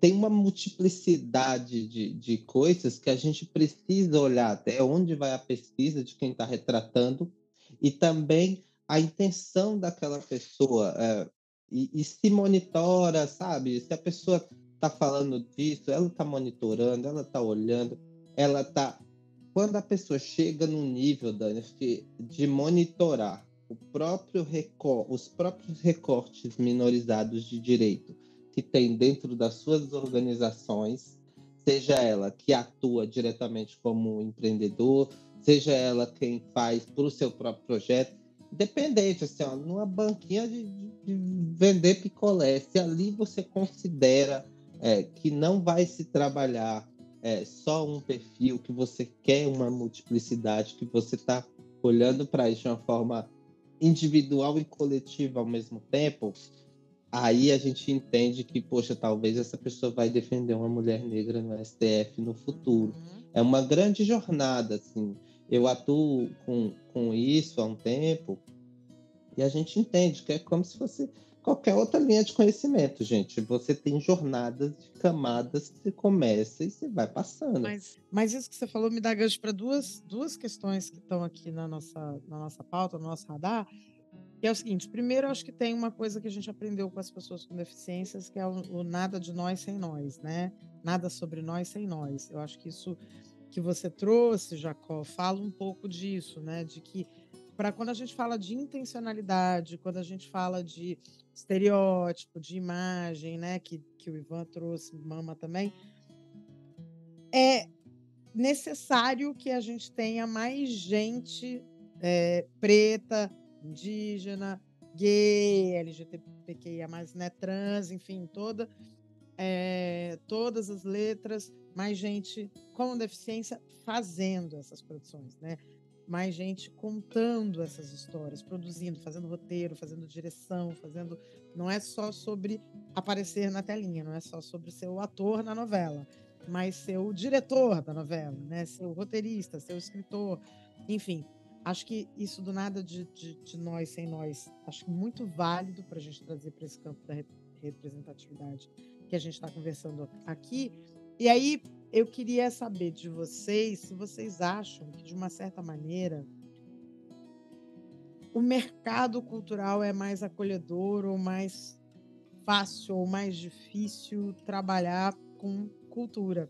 tem uma multiplicidade de, de coisas que a gente precisa olhar até onde vai a pesquisa de quem está retratando e também a intenção daquela pessoa. É, e, e se monitora, sabe? Se a pessoa está falando disso, ela está monitorando, ela está olhando. ela tá quando a pessoa chega no nível Dani, de monitorar o próprio recor os próprios recortes minorizados de direito que tem dentro das suas organizações, seja ela que atua diretamente como empreendedor, seja ela quem faz para o seu próprio projeto, independente, assim, ó, numa banquinha de, de, vender picolé, se ali você considera é, que não vai se trabalhar é, só um perfil, que você quer uma multiplicidade, que você está olhando para isso de uma forma individual e coletiva ao mesmo tempo, aí a gente entende que, poxa, talvez essa pessoa vai defender uma mulher negra no STF no futuro. Uhum. É uma grande jornada, assim. Eu atuo com, com isso há um tempo e a gente entende que é como se fosse qualquer outra linha de conhecimento, gente. Você tem jornadas de camadas que você começa e você vai passando. Mas, mas isso que você falou me dá gancho para duas, duas questões que estão aqui na nossa, na nossa pauta, no nosso radar. Que é o seguinte: primeiro, acho que tem uma coisa que a gente aprendeu com as pessoas com deficiências, que é o, o nada de nós sem nós, né? Nada sobre nós sem nós. Eu acho que isso que você trouxe, Jacó, fala um pouco disso, né? De que para quando a gente fala de intencionalidade, quando a gente fala de estereótipo, de imagem, né, que, que o Ivan trouxe, Mama também, é necessário que a gente tenha mais gente é, preta, indígena, gay, LGBTQIA+, né, trans, enfim, toda, é, todas as letras, mais gente com deficiência fazendo essas produções, né? mais gente contando essas histórias, produzindo, fazendo roteiro, fazendo direção, fazendo. Não é só sobre aparecer na telinha, não é só sobre ser o ator na novela, mas ser o diretor da novela, né? Ser o roteirista, ser o escritor, enfim. Acho que isso do nada de, de, de nós sem nós, acho muito válido para a gente trazer para esse campo da representatividade que a gente está conversando aqui. E aí, eu queria saber de vocês se vocês acham que, de uma certa maneira, o mercado cultural é mais acolhedor ou mais fácil ou mais difícil trabalhar com cultura.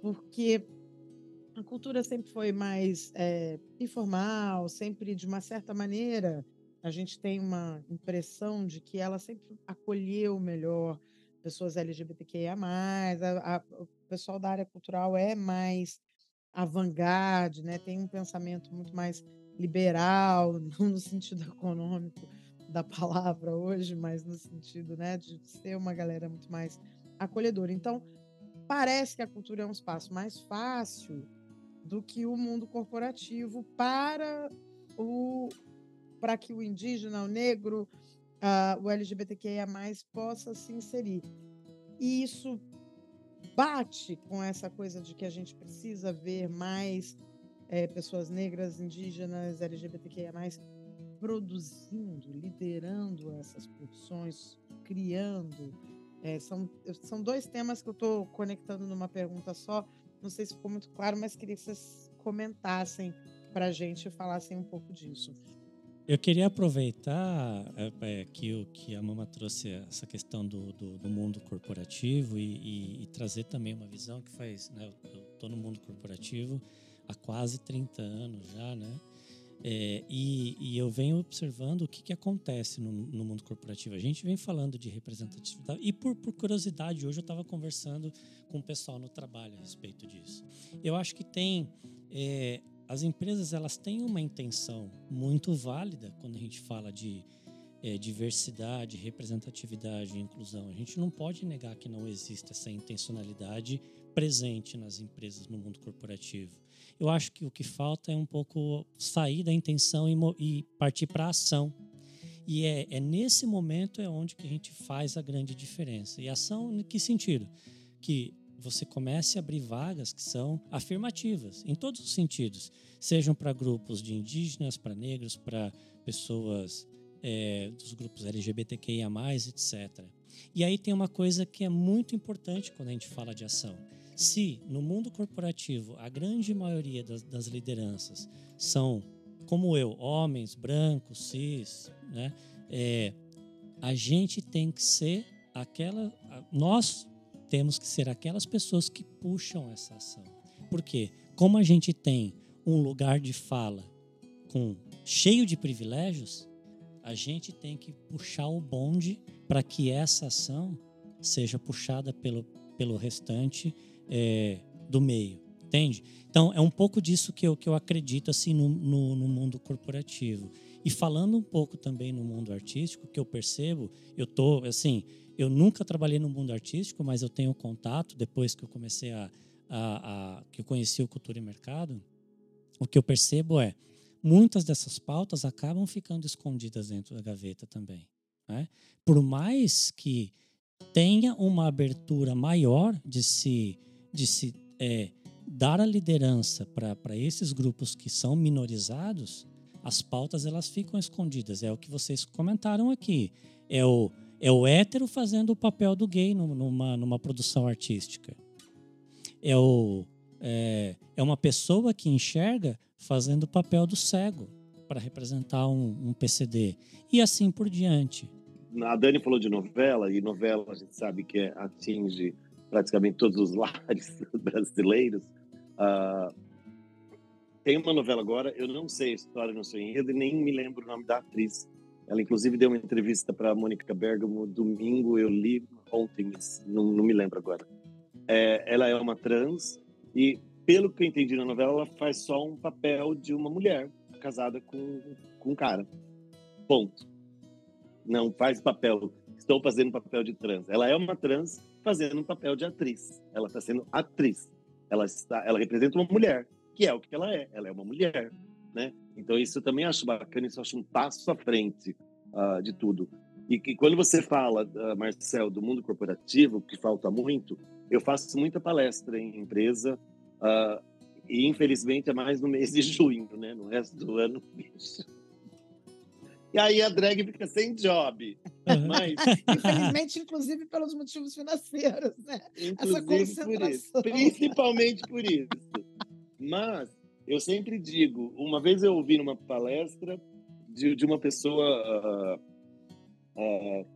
Porque a cultura sempre foi mais é, informal, sempre de uma certa maneira a gente tem uma impressão de que ela sempre acolheu melhor pessoas LGBTQIA+, a, a, o pessoal da área cultural é mais avant-garde, né? tem um pensamento muito mais liberal, não no sentido econômico da palavra hoje, mas no sentido né, de ser uma galera muito mais acolhedora. Então, parece que a cultura é um espaço mais fácil do que o mundo corporativo para o para que o indígena, o negro, uh, o LGBTQIA+, possa se inserir. E isso bate com essa coisa de que a gente precisa ver mais é, pessoas negras, indígenas, LGBTQIA+, produzindo, liderando essas produções, criando. É, são, são dois temas que eu estou conectando numa pergunta só. Não sei se ficou muito claro, mas queria que vocês comentassem para a gente e falassem um pouco disso. Eu queria aproveitar é, é, que, o, que a Mama trouxe essa questão do, do, do mundo corporativo e, e, e, trazer também uma visão que faz. Né, eu estou no mundo corporativo há quase 30 anos já, né? É, e, e, eu venho observando o que, que acontece no, no, mundo corporativo. A gente vem falando de representatividade e por, por curiosidade, hoje eu estava conversando com o pessoal no trabalho a respeito disso. Eu acho que tem é, as empresas elas têm uma intenção muito válida quando a gente fala de é, diversidade, representatividade e inclusão. A gente não pode negar que não existe essa intencionalidade presente nas empresas no mundo corporativo. Eu acho que o que falta é um pouco sair da intenção e, e partir para a ação. E é, é, nesse momento é onde que a gente faz a grande diferença. E ação em que sentido? Que você comece a abrir vagas que são afirmativas, em todos os sentidos, sejam para grupos de indígenas, para negros, para pessoas é, dos grupos LGBTQIA, etc. E aí tem uma coisa que é muito importante quando a gente fala de ação. Se no mundo corporativo a grande maioria das, das lideranças são, como eu, homens, brancos, cis, né? É, a gente tem que ser aquela. Nós temos que ser aquelas pessoas que puxam essa ação. Por quê? Como a gente tem um lugar de fala com cheio de privilégios, a gente tem que puxar o bonde para que essa ação seja puxada pelo, pelo restante é, do meio, entende? Então, é um pouco disso que eu, que eu acredito assim no, no, no mundo corporativo. E falando um pouco também no mundo artístico, que eu percebo, eu tô assim, eu nunca trabalhei no mundo artístico, mas eu tenho contato depois que eu comecei a, a, a que eu conheci o cultura e mercado. O que eu percebo é muitas dessas pautas acabam ficando escondidas dentro da gaveta também. Né? Por mais que tenha uma abertura maior de se, de se é, dar a liderança para esses grupos que são minorizados, as pautas elas ficam escondidas. É o que vocês comentaram aqui. É o, é o hétero fazendo o papel do gay numa, numa produção artística. É, o, é, é uma pessoa que enxerga fazendo o papel do cego para representar um, um PCD. E assim por diante. A Dani falou de novela, e novela a gente sabe que atinge praticamente todos os lares brasileiros. Uh, tem uma novela agora, eu não sei a história, não sei enredo, e nem me lembro o nome da atriz. Ela, inclusive, deu uma entrevista para a Mônica Bergamo domingo, eu li ontem, não, não me lembro agora. É, ela é uma trans e, pelo que eu entendi na novela, ela faz só um papel de uma mulher casada com, com um cara. Ponto. Não faz papel, estou fazendo papel de trans. Ela é uma trans fazendo um papel de atriz. Ela está sendo atriz. Ela, está, ela representa uma mulher que é o que ela é. Ela é uma mulher, né? Então isso eu também acho bacana, isso eu acho um passo à frente uh, de tudo. E que quando você fala, uh, Marcel, do mundo corporativo, que falta muito, eu faço muita palestra em empresa uh, e infelizmente é mais no mês de junho, né? No resto do ano, bicho. E aí a drag fica sem job. Mas... Infelizmente, inclusive pelos motivos financeiros, né? Inclusive por isso. Principalmente por isso. Mas eu sempre digo, uma vez eu ouvi numa palestra de, de uma pessoa, uh, uh,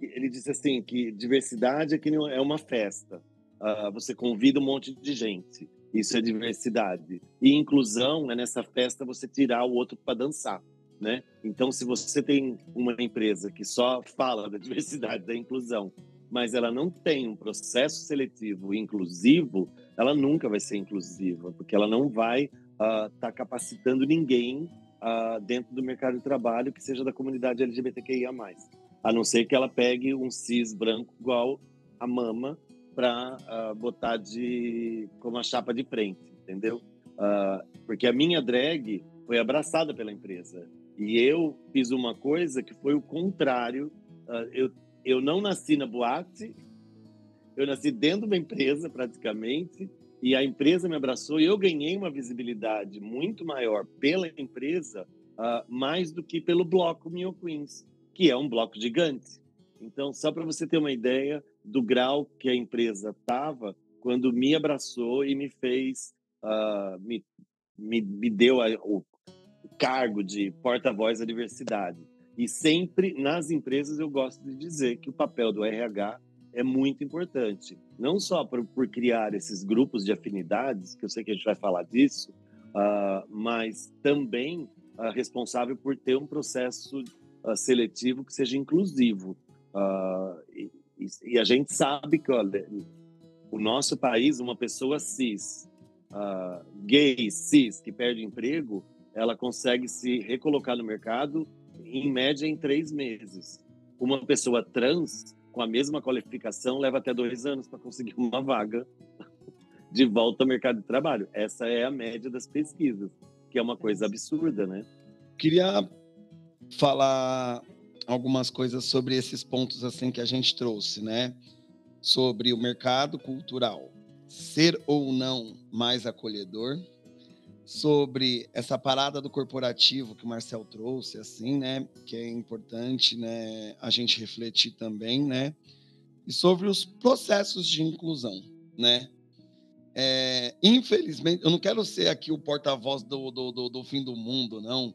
ele disse assim que diversidade é que é uma festa. Uh, você convida um monte de gente. Isso é diversidade. E inclusão é nessa festa você tirar o outro para dançar. Né? Então, se você tem uma empresa que só fala da diversidade, da inclusão, mas ela não tem um processo seletivo inclusivo, ela nunca vai ser inclusiva, porque ela não vai estar uh, tá capacitando ninguém uh, dentro do mercado de trabalho que seja da comunidade LGBTQIA+. A não ser que ela pegue um cis branco igual a mama para uh, ah, botar de como a chapa de frente, entendeu? porque a minha drag foi abraçada pela empresa e eu fiz uma coisa que foi o contrário. eu eu não nasci na boate, eu nasci dentro de uma empresa praticamente, e a empresa me abraçou e eu ganhei uma visibilidade muito maior pela empresa, uh, mais do que pelo bloco Mio Queens, que é um bloco gigante. Então, só para você ter uma ideia do grau que a empresa estava quando me abraçou e me fez, uh, me, me, me deu a, o cargo de porta-voz da diversidade. E sempre nas empresas eu gosto de dizer que o papel do RH é muito importante, não só por, por criar esses grupos de afinidades, que eu sei que a gente vai falar disso, uh, mas também uh, responsável por ter um processo uh, seletivo que seja inclusivo. E, e, a gente sabe que olha, o nosso país, uma pessoa cis, gay, cis, que perde emprego, ela consegue se recolocar no mercado em média em três meses. Uma pessoa trans com a mesma qualificação leva até dois anos para conseguir uma vaga de volta ao mercado de trabalho. Essa é a média das pesquisas, que é uma coisa absurda, né? Queria falar algumas coisas sobre esses pontos assim que a gente trouxe, né? Sobre o mercado cultural ser ou não mais acolhedor, sobre essa parada do corporativo que o Marcel trouxe, assim, né? Que é importante, né? A gente refletir também, né? E sobre os processos de inclusão, né? É, infelizmente, eu não quero ser aqui o porta-voz do, do, do, do, fim do mundo, não,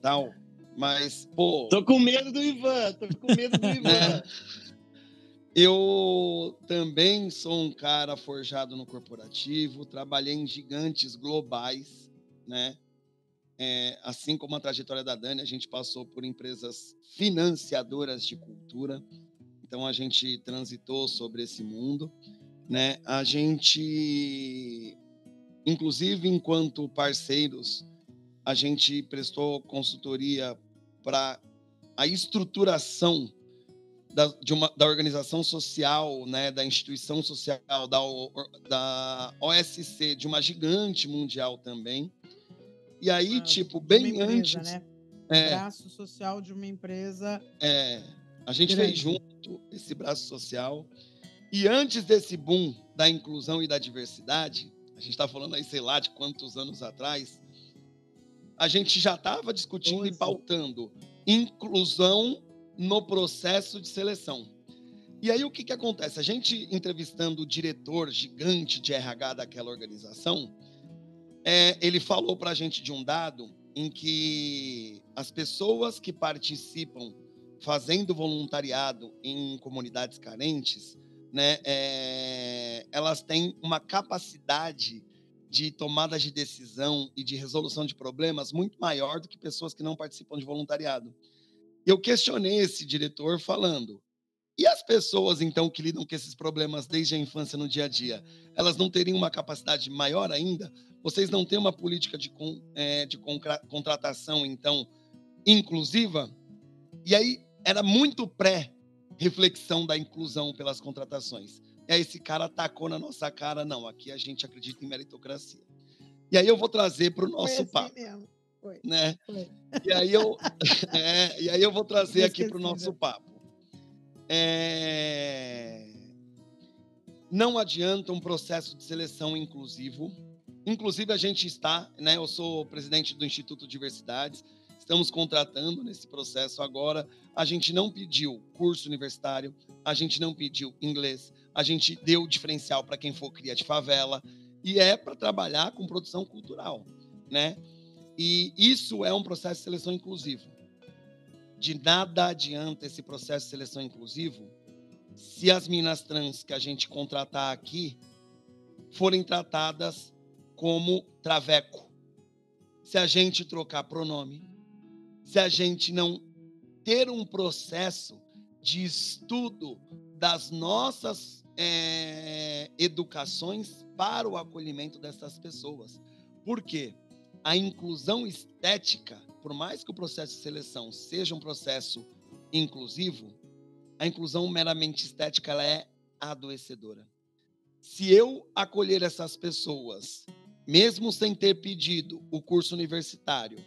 tal. Mas, pô. Tô com medo do Ivan, tô com medo do Ivan. Eu também sou um cara forjado no corporativo, trabalhei em gigantes globais, né? É, assim como a trajetória da Dani, a gente passou por empresas financiadoras de cultura, então a gente transitou sobre esse mundo, né? A gente, inclusive enquanto parceiros, a gente prestou consultoria para a estruturação da, de uma, da organização social, né, da instituição social, da, da OSC, de uma gigante mundial também, e aí, ah, tipo, bem empresa, antes. Né? É, braço social de uma empresa. É. A gente grande. fez junto esse braço social. E antes desse boom da inclusão e da diversidade, a gente está falando aí, sei lá, de quantos anos atrás, a gente já estava discutindo Nossa. e pautando inclusão no processo de seleção. E aí o que, que acontece? A gente entrevistando o diretor gigante de RH daquela organização, é, ele falou para a gente de um dado em que as pessoas que participam fazendo voluntariado em comunidades carentes, né, é, elas têm uma capacidade de tomada de decisão e de resolução de problemas muito maior do que pessoas que não participam de voluntariado. Eu questionei esse diretor falando: e as pessoas, então, que lidam com esses problemas desde a infância no dia a dia, elas não teriam uma capacidade maior ainda? Vocês não têm uma política de, é, de contratação, então, inclusiva? E aí era muito pré-reflexão da inclusão pelas contratações. E aí esse cara atacou na nossa cara, não, aqui a gente acredita em meritocracia. E aí eu vou trazer para o nosso assim papo. Mesmo. Foi. Né? Foi. E, aí eu, é, e aí eu vou trazer aqui para o nosso papo. É... Não adianta um processo de seleção inclusivo Inclusive, a gente está, né? Eu sou presidente do Instituto Diversidades, estamos contratando nesse processo agora. A gente não pediu curso universitário, a gente não pediu inglês, a gente deu diferencial para quem for cria de favela, e é para trabalhar com produção cultural, né? E isso é um processo de seleção inclusivo. De nada adianta esse processo de seleção inclusivo se as minas trans que a gente contratar aqui forem tratadas como traveco. Se a gente trocar pronome, se a gente não ter um processo de estudo das nossas é, educações para o acolhimento dessas pessoas. Por quê? A inclusão estética, por mais que o processo de seleção seja um processo inclusivo, a inclusão meramente estética ela é adoecedora. Se eu acolher essas pessoas mesmo sem ter pedido o curso universitário,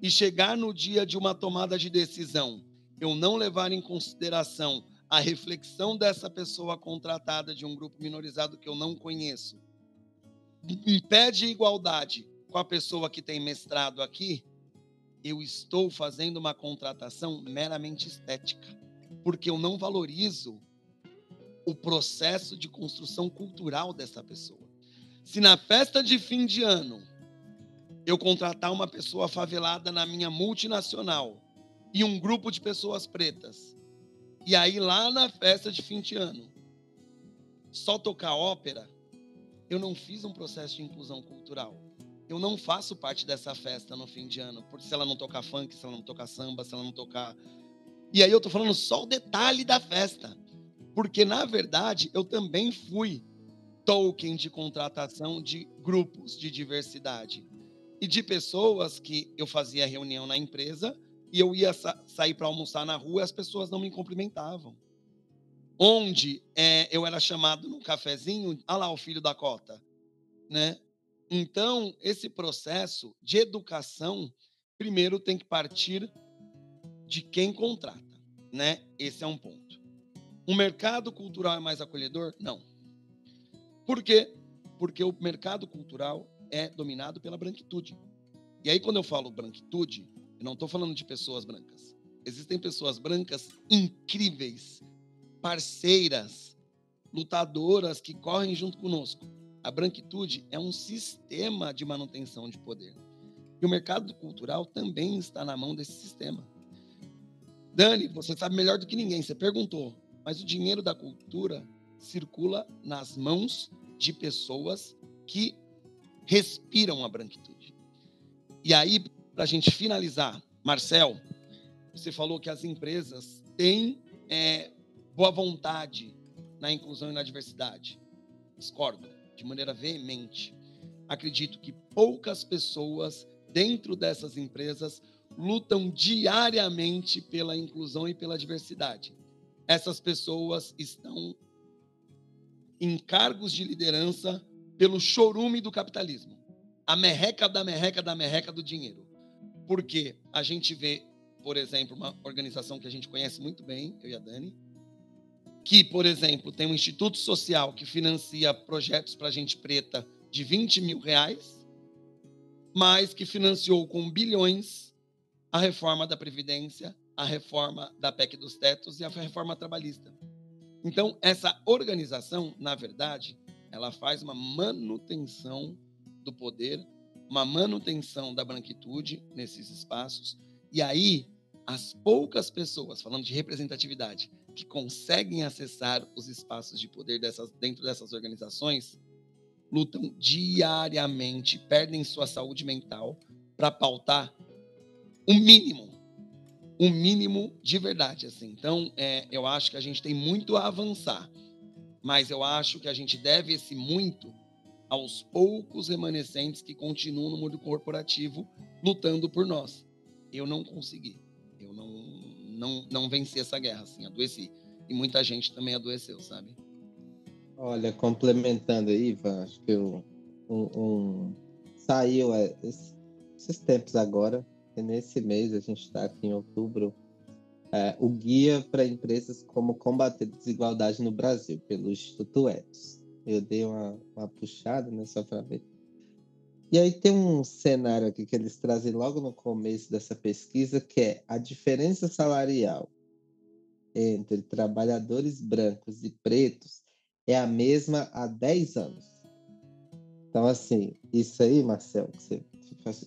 e chegar no dia de uma tomada de decisão, eu não levar em consideração a reflexão dessa pessoa contratada de um grupo minorizado que eu não conheço, impede igualdade com a pessoa que tem mestrado aqui, eu estou fazendo uma contratação meramente estética, porque eu não valorizo o processo de construção cultural dessa pessoa. Se na festa de fim de ano eu contratar uma pessoa favelada na minha multinacional e um grupo de pessoas pretas, e aí lá na festa de fim de ano só tocar ópera, eu não fiz um processo de inclusão cultural. Eu não faço parte dessa festa no fim de ano, porque se ela não tocar funk, se ela não tocar samba, se ela não tocar. E aí eu tô falando só o detalhe da festa. Porque, na verdade, eu também fui token de contratação de grupos de diversidade e de pessoas que eu fazia reunião na empresa e eu ia sa sair para almoçar na rua e as pessoas não me cumprimentavam. Onde é, eu era chamado num cafezinho, ah lá o filho da cota, né? Então, esse processo de educação, primeiro tem que partir de quem contrata, né? Esse é um ponto. O mercado cultural é mais acolhedor? Não. Por quê? Porque o mercado cultural é dominado pela branquitude. E aí, quando eu falo branquitude, eu não estou falando de pessoas brancas. Existem pessoas brancas incríveis, parceiras, lutadoras que correm junto conosco. A branquitude é um sistema de manutenção de poder. E o mercado cultural também está na mão desse sistema. Dani, você sabe melhor do que ninguém. Você perguntou, mas o dinheiro da cultura circula nas mãos de pessoas que respiram a branquitude. E aí, para a gente finalizar, Marcel, você falou que as empresas têm é, boa vontade na inclusão e na diversidade. Discordo de maneira veemente. Acredito que poucas pessoas dentro dessas empresas lutam diariamente pela inclusão e pela diversidade. Essas pessoas estão em cargos de liderança pelo chorume do capitalismo. A merreca da merreca da merreca do dinheiro. Porque a gente vê, por exemplo, uma organização que a gente conhece muito bem, eu e a Dani, que, por exemplo, tem um instituto social que financia projetos para gente preta de 20 mil reais, mas que financiou com bilhões a reforma da Previdência, a reforma da PEC dos tetos e a reforma trabalhista. Então, essa organização, na verdade, ela faz uma manutenção do poder, uma manutenção da branquitude nesses espaços. E aí, as poucas pessoas, falando de representatividade, que conseguem acessar os espaços de poder dessas, dentro dessas organizações, lutam diariamente, perdem sua saúde mental para pautar o mínimo, o mínimo de verdade. Assim. Então, é, eu acho que a gente tem muito a avançar, mas eu acho que a gente deve esse muito aos poucos remanescentes que continuam no mundo corporativo lutando por nós. Eu não consegui, não, não venci essa guerra, assim, adoeci. E muita gente também adoeceu, sabe? Olha, complementando aí, Ivan, acho que eu, um, um, saiu é, esses tempos agora, nesse mês, a gente está aqui em outubro, é, o Guia para Empresas Como Combater Desigualdade no Brasil, pelo Instituto Etos. Eu dei uma, uma puxada nessa para ver. E aí tem um cenário aqui que eles trazem logo no começo dessa pesquisa, que é a diferença salarial entre trabalhadores brancos e pretos é a mesma há 10 anos. Então, assim, isso aí, Marcel, que, você,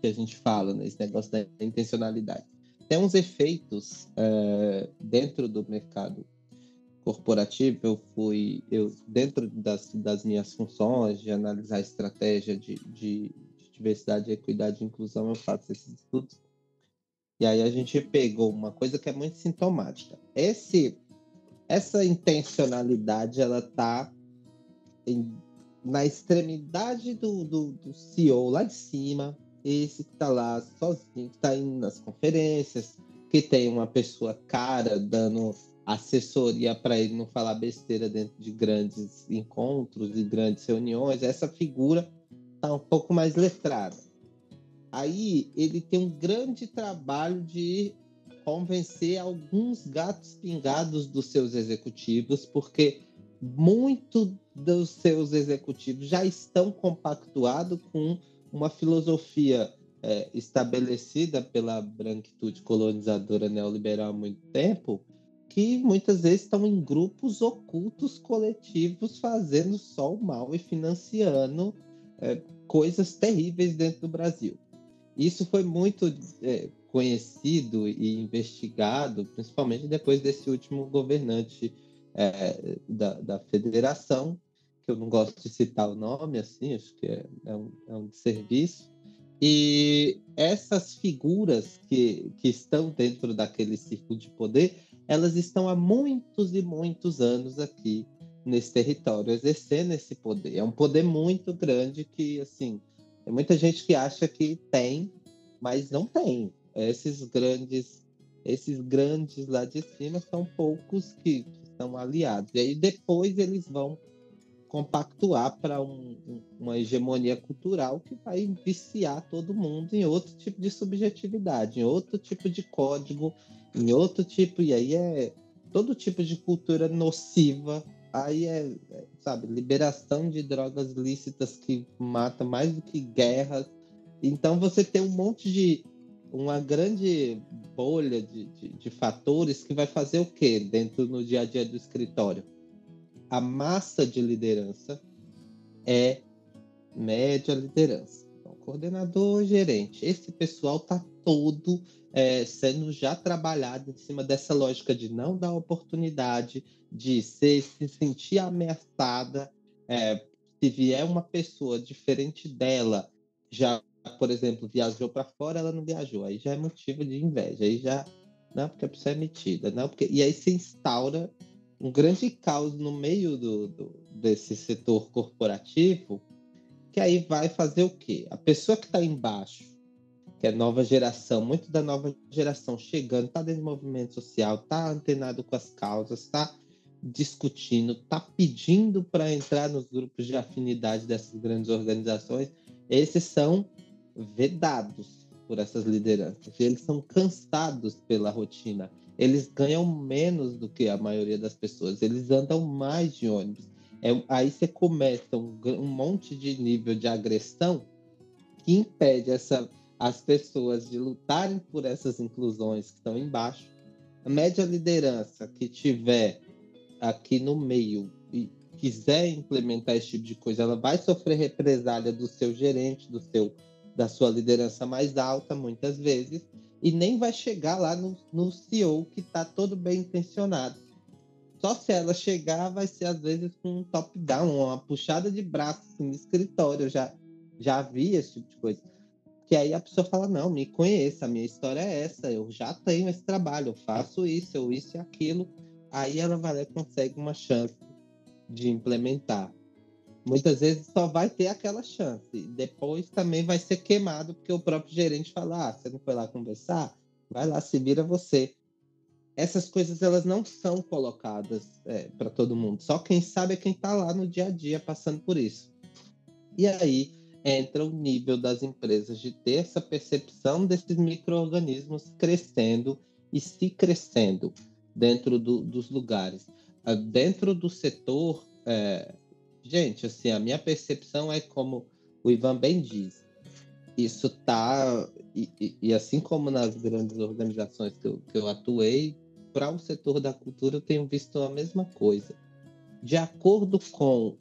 que a gente fala nesse né, negócio da intencionalidade, tem uns efeitos é, dentro do mercado corporativo. Eu fui, eu dentro das, das minhas funções de analisar estratégia de, de, de diversidade, equidade e inclusão, eu faço esses estudos. E aí a gente pegou uma coisa que é muito sintomática. Esse essa intencionalidade ela tá em, na extremidade do, do, do, CEO lá de cima, esse que tá lá sozinho, que tá indo nas conferências, que tem uma pessoa cara dando assessoria para ele não falar besteira dentro de grandes encontros e grandes reuniões. Essa figura tá um pouco mais letrada. Aí ele tem um grande trabalho de convencer alguns gatos pingados dos seus executivos, porque muito dos seus executivos já estão compactuados com uma filosofia é, estabelecida pela branquitude colonizadora neoliberal há muito tempo, que muitas vezes estão em grupos ocultos coletivos fazendo só o mal e financiando é, coisas terríveis dentro do Brasil. Isso foi muito é, conhecido e investigado, principalmente depois desse último governante é, da, da federação, que eu não gosto de citar o nome, assim, acho que é, é um, é um serviço. E essas figuras que, que estão dentro daquele círculo de poder, elas estão há muitos e muitos anos aqui nesse território, exercendo esse poder. É um poder muito grande que, assim, tem muita gente que acha que tem, mas não tem esses grandes esses grandes lá de cima são poucos que, que são aliados. E aí depois eles vão compactuar para um, uma hegemonia cultural que vai viciar todo mundo em outro tipo de subjetividade, em outro tipo de código, em outro tipo, e aí é todo tipo de cultura nociva. Aí é, é sabe, liberação de drogas lícitas que mata mais do que guerras. Então você tem um monte de uma grande bolha de, de, de, fatores que vai fazer o quê dentro no dia a dia do escritório? A massa de liderança é média liderança. Então, coordenador, gerente. Esse pessoal tá todo é, sendo já trabalhado em cima dessa lógica de não dar oportunidade, de ser, se sentir ameaçada. É, se vier uma pessoa diferente dela, já, por exemplo, viajou para fora, ela não viajou, aí já é motivo de inveja, aí já não porque a pessoa é metida, não porque e aí se instaura um grande caos no meio do, do, desse setor corporativo, que aí vai fazer o quê? A pessoa que está embaixo, que é nova geração, muito da nova geração chegando, está dentro do movimento social, está antenado com as causas, está discutindo, está pedindo para entrar nos grupos de afinidade dessas grandes organizações, esses são vedados por essas lideranças. Eles são cansados pela rotina eles ganham menos do que a maioria das pessoas, eles andam mais de ônibus. É, aí você começa um, um, monte de nível de agressão que impede essa, as pessoas de lutarem por essas inclusões que estão embaixo. A média liderança que tiver aqui no meio e quiser implementar esse tipo de coisa, ela vai sofrer represália do seu gerente, do seu da sua liderança mais alta, muitas vezes, e nem vai chegar lá no, no CEO que está todo bem intencionado. Só se ela chegar, vai ser às vezes com um top-down, uma puxada de braço assim, no escritório. Já, já vi esse tipo de coisa. Que aí a pessoa fala: Não, me conheça, a minha história é essa, eu já tenho esse trabalho, eu faço isso, eu isso e aquilo. Aí ela vai lá e consegue uma chance de implementar muitas vezes só vai ter aquela chance. Depois também vai ser queimado, porque o próprio gerente fala: ah, você não foi lá conversar? Vai lá, se vira você. Essas coisas elas não são colocadas é, para todo mundo. Só quem sabe é quem está lá no dia a dia passando por isso. E aí entra o nível das empresas de ter essa percepção desses micro-organismos crescendo e se crescendo dentro do, dos lugares. Ah, dentro do setor, é, Gente, assim, a minha percepção é como o Ivan bem diz. Isso tá. E, e, e assim como nas grandes organizações que eu, que eu atuei, para o setor da cultura eu tenho visto a mesma coisa. De acordo com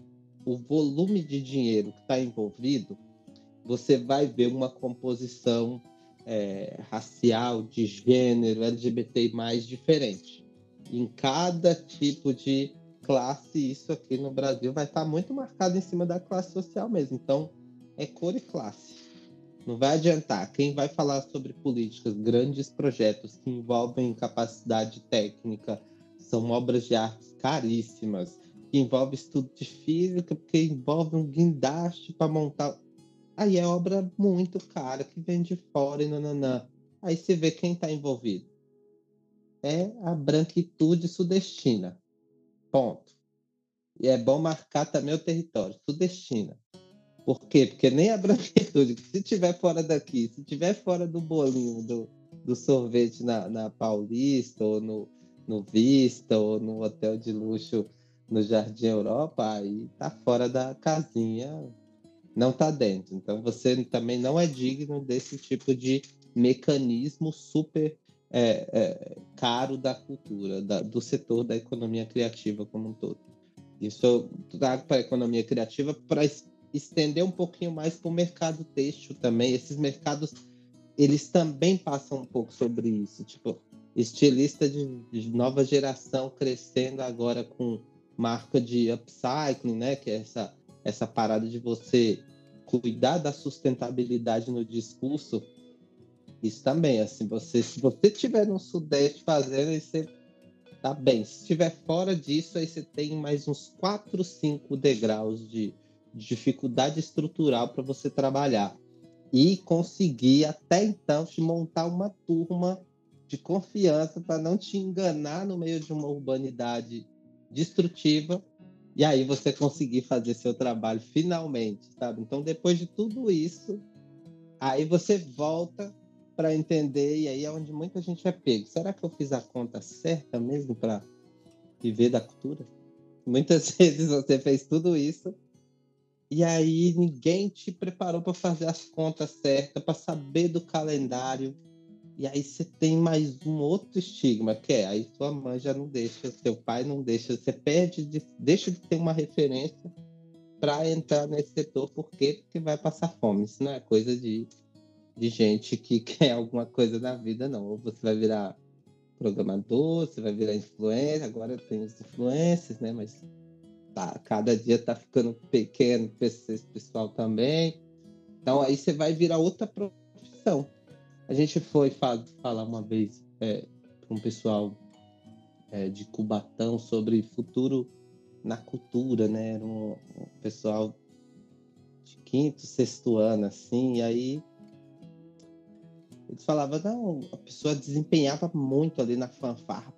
o volume de dinheiro que está envolvido, você vai ver uma composição é, racial, de gênero, LGBT mais diferente. Em cada tipo de classe, isso aqui no Brasil vai estar tá muito marcado em cima da classe social mesmo. Então, é cor e classe. Não vai adiantar. Quem vai falar sobre políticas, grandes projetos que envolvem capacidade técnica, são obras de arte caríssimas, envolve estudo de física, porque envolve um guindaste para montar. Aí é obra muito cara, que vem de fora e nananã. Aí você vê quem está envolvido. É a branquitude sudestina. Ponto. E é bom marcar também o território, sudestina. Por quê? Porque nem a branquitude, se tiver fora daqui, se tiver fora do bolinho do, do sorvete na, na Paulista, ou no, no Vista, ou no hotel de luxo no Jardim Europa, aí tá fora da casinha, não tá dentro. Então você também não é digno desse tipo de mecanismo super é, é, caro da cultura, da, do setor da economia criativa como um todo. Isso eu trago para a economia criativa para estender um pouquinho mais para o mercado têxtil também. Esses mercados, eles também passam um pouco sobre isso. Tipo, estilista de, de nova geração crescendo agora com marca de upcycling, né? Que é essa, essa parada de você cuidar da sustentabilidade no discurso isso também, assim, você, se você estiver no Sudeste fazendo, aí você tá bem. Se estiver fora disso, aí você tem mais uns 4, 5 degraus de, de dificuldade estrutural para você trabalhar. E conseguir, até então, te montar uma turma de confiança para não te enganar no meio de uma urbanidade destrutiva e aí você conseguir fazer seu trabalho finalmente, sabe? Então, depois de tudo isso, aí você volta para entender, e aí é onde muita gente é pego. Será que eu fiz a conta certa mesmo para viver da cultura? Muitas vezes você fez tudo isso e aí ninguém te preparou para fazer as contas certas, para saber do calendário. E aí você tem mais um outro estigma, que é aí sua mãe já não deixa, seu pai não deixa, você perde, de, deixa de ter uma referência para entrar nesse setor. Por quê? Porque vai passar fome. Isso não é coisa de, de gente que quer alguma coisa na vida, não. Ou você vai virar programador, você vai virar influencer. Agora tem os influencers, né? Mas tá, cada dia tá ficando pequeno esse pessoal também. Então aí você vai virar outra profissão. A gente foi falar uma vez é, um pessoal é, de Cubatão sobre futuro na cultura, né? Era um, um, pessoal de quinto, sexto ano, assim, e aí eles falavam, não, a pessoa desempenhava muito ali na fanfarra,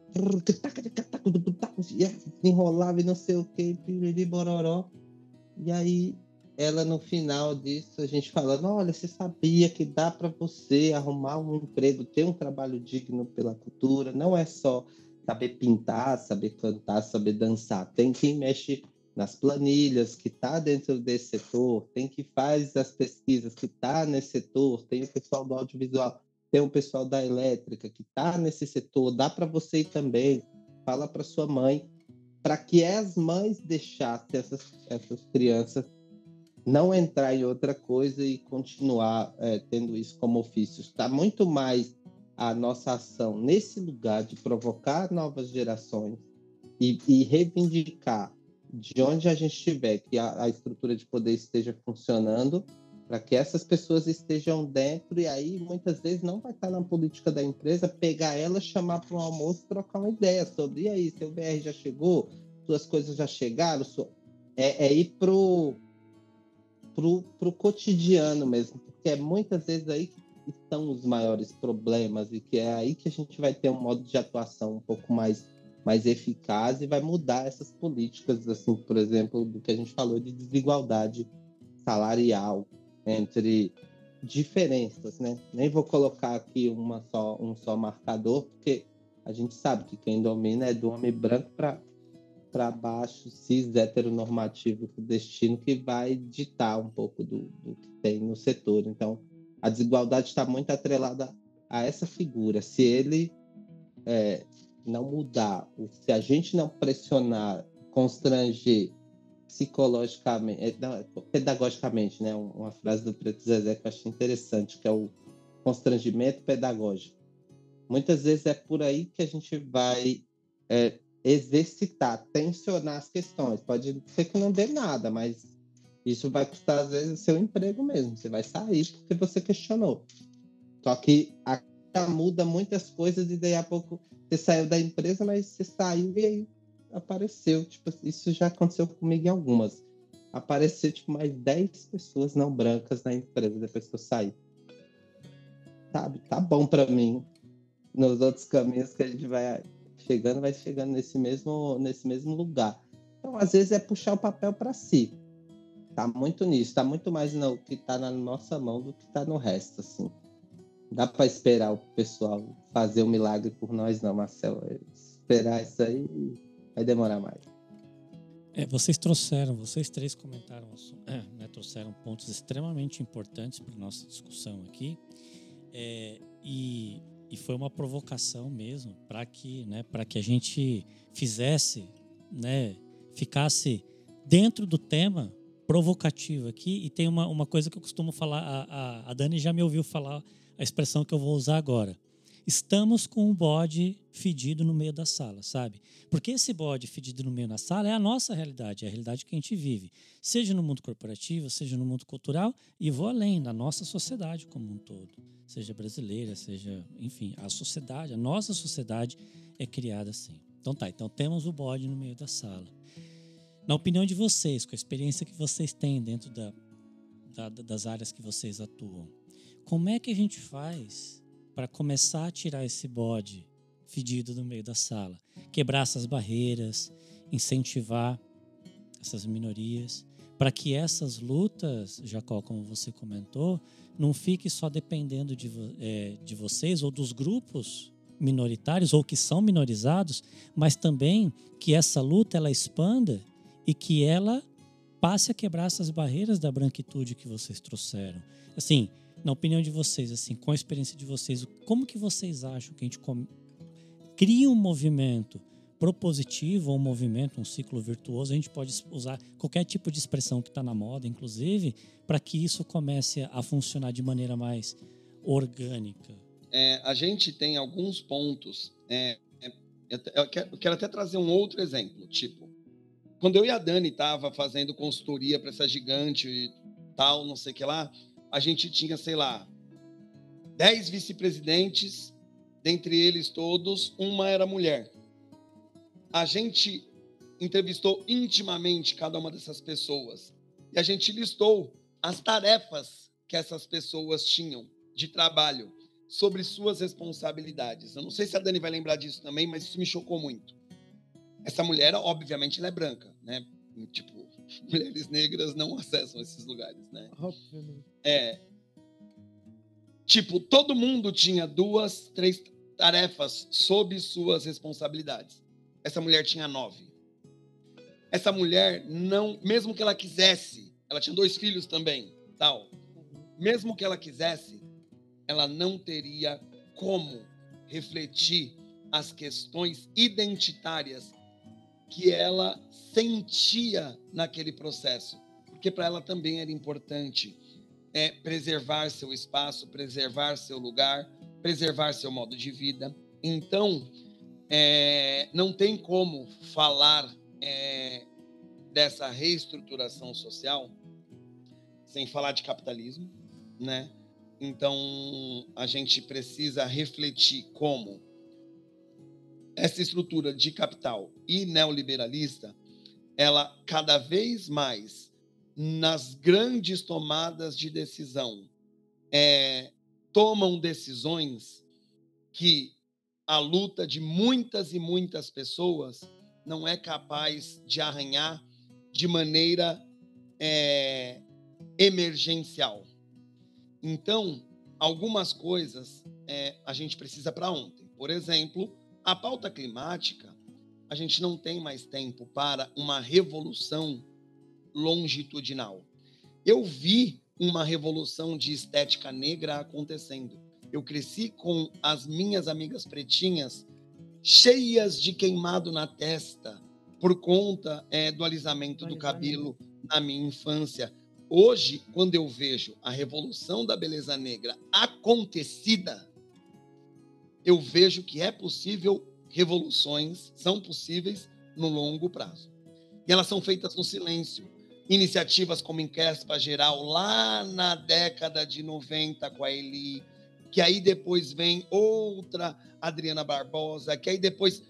enrolava e não sei o que, bororó, e aí ela no final disso, a gente falando, olha, você sabia que dá para você arrumar um emprego, ter um trabalho digno pela cultura, não é só saber pintar, saber cantar, saber dançar. Tem quem mexe nas planilhas, que está dentro desse setor, tem que faz as pesquisas, que está nesse setor, tem o pessoal do audiovisual, tem o pessoal da elétrica, que está nesse setor, dá para você ir também, fala para sua mãe, para que as mães deixassem essas, essas crianças não entrar em outra coisa e continuar é, tendo isso como ofício. Está muito mais a nossa ação nesse lugar de provocar novas gerações e, e reivindicar de onde a gente estiver que a, a estrutura de poder esteja funcionando para que essas pessoas estejam dentro e aí muitas vezes não vai estar na política da empresa pegar ela, chamar para um almoço, trocar uma ideia sobre e aí seu VR já chegou, suas coisas já chegaram, sua... é, é ir pro pro, pro cotidiano mesmo, porque é muitas vezes aí que estão os maiores problemas e que é aí que a gente vai ter um modo de atuação um pouco mais mais eficaz e vai mudar essas políticas, assim, por exemplo, do que a gente falou de desigualdade salarial entre diferenças, né? Nem vou colocar aqui uma só, um só marcador, porque a gente sabe que quem domina é do homem branco para para baixo, cis, heteronormativo, destino, que vai ditar um pouco do, do que tem no setor. Então, a desigualdade está muito atrelada a essa figura. Se ele é, não mudar, se a gente não pressionar, constranger psicologicamente, é, não, pedagogicamente, né? Uma frase do Preto Zezé que eu achei interessante, que é o constrangimento pedagógico. Muitas vezes é por aí que a gente vai é, exercitar, tensionar as questões. Pode ser que não dê nada, mas isso vai custar, às vezes, o seu emprego mesmo. Você vai sair porque você questionou. Só que a muda muitas coisas e daí a pouco você saiu da empresa, mas você saiu e aí apareceu. Tipo, isso já aconteceu comigo em algumas. Apareceu, tipo, mais 10 pessoas não brancas na empresa depois que eu saí. Sabe? Tá bom para mim. Nos outros caminhos que a gente vai chegando, vai chegando nesse mesmo, nesse mesmo lugar. Então, às vezes, é puxar o papel para si. Tá muito nisso, tá muito mais no que tá na nossa mão do que tá no resto, assim. Dá para esperar o pessoal fazer o um milagre por nós, não, Marcelo. Esperar isso aí vai demorar mais. É, vocês trouxeram, vocês três comentaram, é, né, trouxeram pontos extremamente importantes para nossa discussão aqui. É, e, e foi uma provocação mesmo para que, né, para que a gente fizesse, né, ficasse dentro do tema provocativo aqui e tem uma, uma coisa que eu costumo falar, a, a, a Dani já me ouviu falar a expressão que eu vou usar agora. Estamos com um bode fedido no meio da sala, sabe? Porque esse bode fedido no meio da sala é a nossa realidade, é a realidade que a gente vive, seja no mundo corporativo, seja no mundo cultural e vou além, na nossa sociedade como um todo, seja brasileira, seja, enfim, a sociedade, a nossa sociedade é criada assim. Então tá, então temos o bode no meio da sala. Na opinião de vocês, com a experiência que vocês têm dentro da, da, das áreas que vocês atuam, como é que a gente faz para começar a tirar esse bode fedido do meio da sala? Quebrar essas barreiras, incentivar essas minorias, para que essas lutas, Jacó, como você comentou, não fique só dependendo de, é, de vocês ou dos grupos minoritários ou que são minorizados, mas também que essa luta ela expanda e que ela passe a quebrar essas barreiras da branquitude que vocês trouxeram. Assim, na opinião de vocês, assim, com a experiência de vocês, como que vocês acham que a gente cria um movimento propositivo, um movimento, um ciclo virtuoso, a gente pode usar qualquer tipo de expressão que está na moda, inclusive, para que isso comece a funcionar de maneira mais orgânica. É, a gente tem alguns pontos. É, é, eu, quero, eu quero até trazer um outro exemplo. Tipo, quando eu e a Dani tava fazendo consultoria para essa gigante e tal, não sei o que lá, a gente tinha, sei lá, dez vice-presidentes, dentre eles todos, uma era mulher. A gente entrevistou intimamente cada uma dessas pessoas e a gente listou as tarefas que essas pessoas tinham de trabalho sobre suas responsabilidades. Eu não sei se a Dani vai lembrar disso também, mas isso me chocou muito. Essa mulher, obviamente, ela é branca, né? Tipo, mulheres negras não acessam esses lugares, né? Obviamente. É. Tipo, todo mundo tinha duas, três tarefas sob suas responsabilidades. Essa mulher tinha nove. Essa mulher não, mesmo que ela quisesse, ela tinha dois filhos também, tal. Mesmo que ela quisesse, ela não teria como refletir as questões identitárias que ela sentia naquele processo, porque para ela também era importante é, preservar seu espaço, preservar seu lugar, preservar seu modo de vida. Então, é, não tem como falar é, dessa reestruturação social sem falar de capitalismo, né? Então, a gente precisa refletir como essa estrutura de capital e neoliberalista, ela cada vez mais nas grandes tomadas de decisão é, tomam decisões que a luta de muitas e muitas pessoas não é capaz de arranhar de maneira é, emergencial. Então, algumas coisas é, a gente precisa para ontem. Por exemplo, a pauta climática, a gente não tem mais tempo para uma revolução longitudinal. Eu vi uma revolução de estética negra acontecendo. Eu cresci com as minhas amigas pretinhas cheias de queimado na testa por conta é, do alisamento do cabelo na minha infância. Hoje, quando eu vejo a revolução da beleza negra acontecida, eu vejo que é possível revoluções, são possíveis no longo prazo. E elas são feitas no silêncio. Iniciativas como Encrespa Geral, lá na década de 90 com a Eli, que aí depois vem outra Adriana Barbosa, que aí depois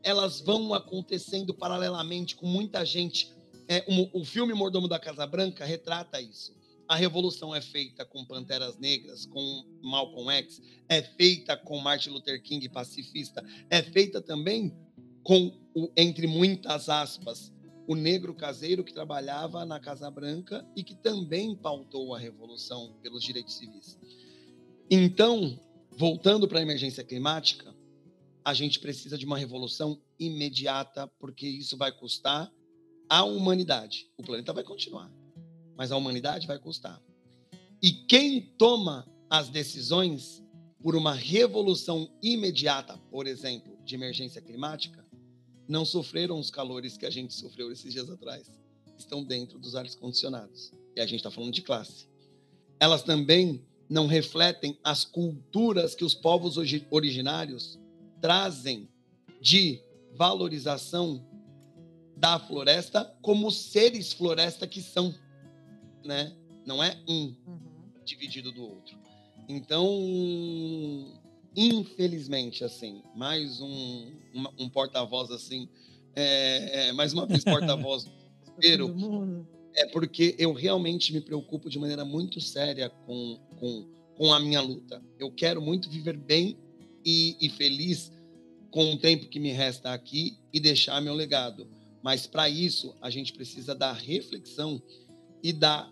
elas vão acontecendo paralelamente com muita gente. É, um, o filme Mordomo da Casa Branca retrata isso. A revolução é feita com Panteras Negras, com Malcolm X, é feita com Martin Luther King pacifista, é feita também com, o, entre muitas aspas, o negro caseiro que trabalhava na Casa Branca e que também pautou a revolução pelos direitos civis. Então, voltando para a emergência climática, a gente precisa de uma revolução imediata, porque isso vai custar à humanidade. O planeta vai continuar mas a humanidade vai custar. E quem toma as decisões por uma revolução imediata, por exemplo, de emergência climática, não sofreram os calores que a gente sofreu esses dias atrás. Estão dentro dos ares condicionados. E a gente está falando de classe. Elas também não refletem as culturas que os povos originários trazem de valorização da floresta como seres floresta que são né? Não é um uhum. dividido do outro. Então, infelizmente, assim, mais um, uma, um porta-voz assim, é, é, mais uma vez porta-voz do é porque eu realmente me preocupo de maneira muito séria com, com, com a minha luta. Eu quero muito viver bem e, e feliz com o tempo que me resta aqui e deixar meu legado. Mas para isso, a gente precisa da reflexão e da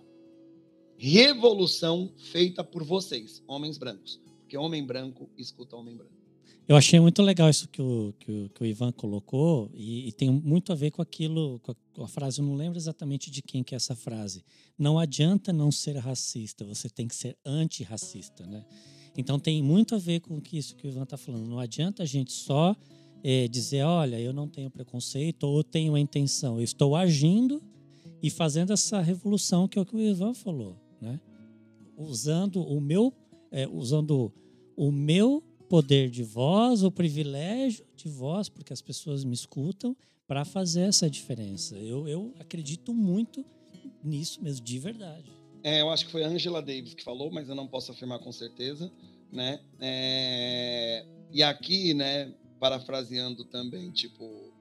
revolução feita por vocês, homens brancos. Porque homem branco escuta homem branco. Eu achei muito legal isso que o, que o, que o Ivan colocou e, e, tem muito a ver com aquilo, com a, com a, frase, eu não lembro exatamente de quem que é essa frase. Não adianta não ser racista, você tem que ser antirracista, né? Então tem muito a ver com isso que o Ivan está falando. Não adianta a gente só é, dizer, olha, eu não tenho preconceito ou tenho a intenção, eu estou agindo e fazendo essa revolução que é o que o Ivan falou, né? Usando o meu, é, usando o meu poder de voz, o privilégio de voz, porque as pessoas me escutam, para fazer essa diferença. Eu, eu acredito muito nisso mesmo, de verdade. É, eu acho que foi a Angela Davis que falou, mas eu não posso afirmar com certeza, né? É, e aqui, né, parafraseando também, tipo,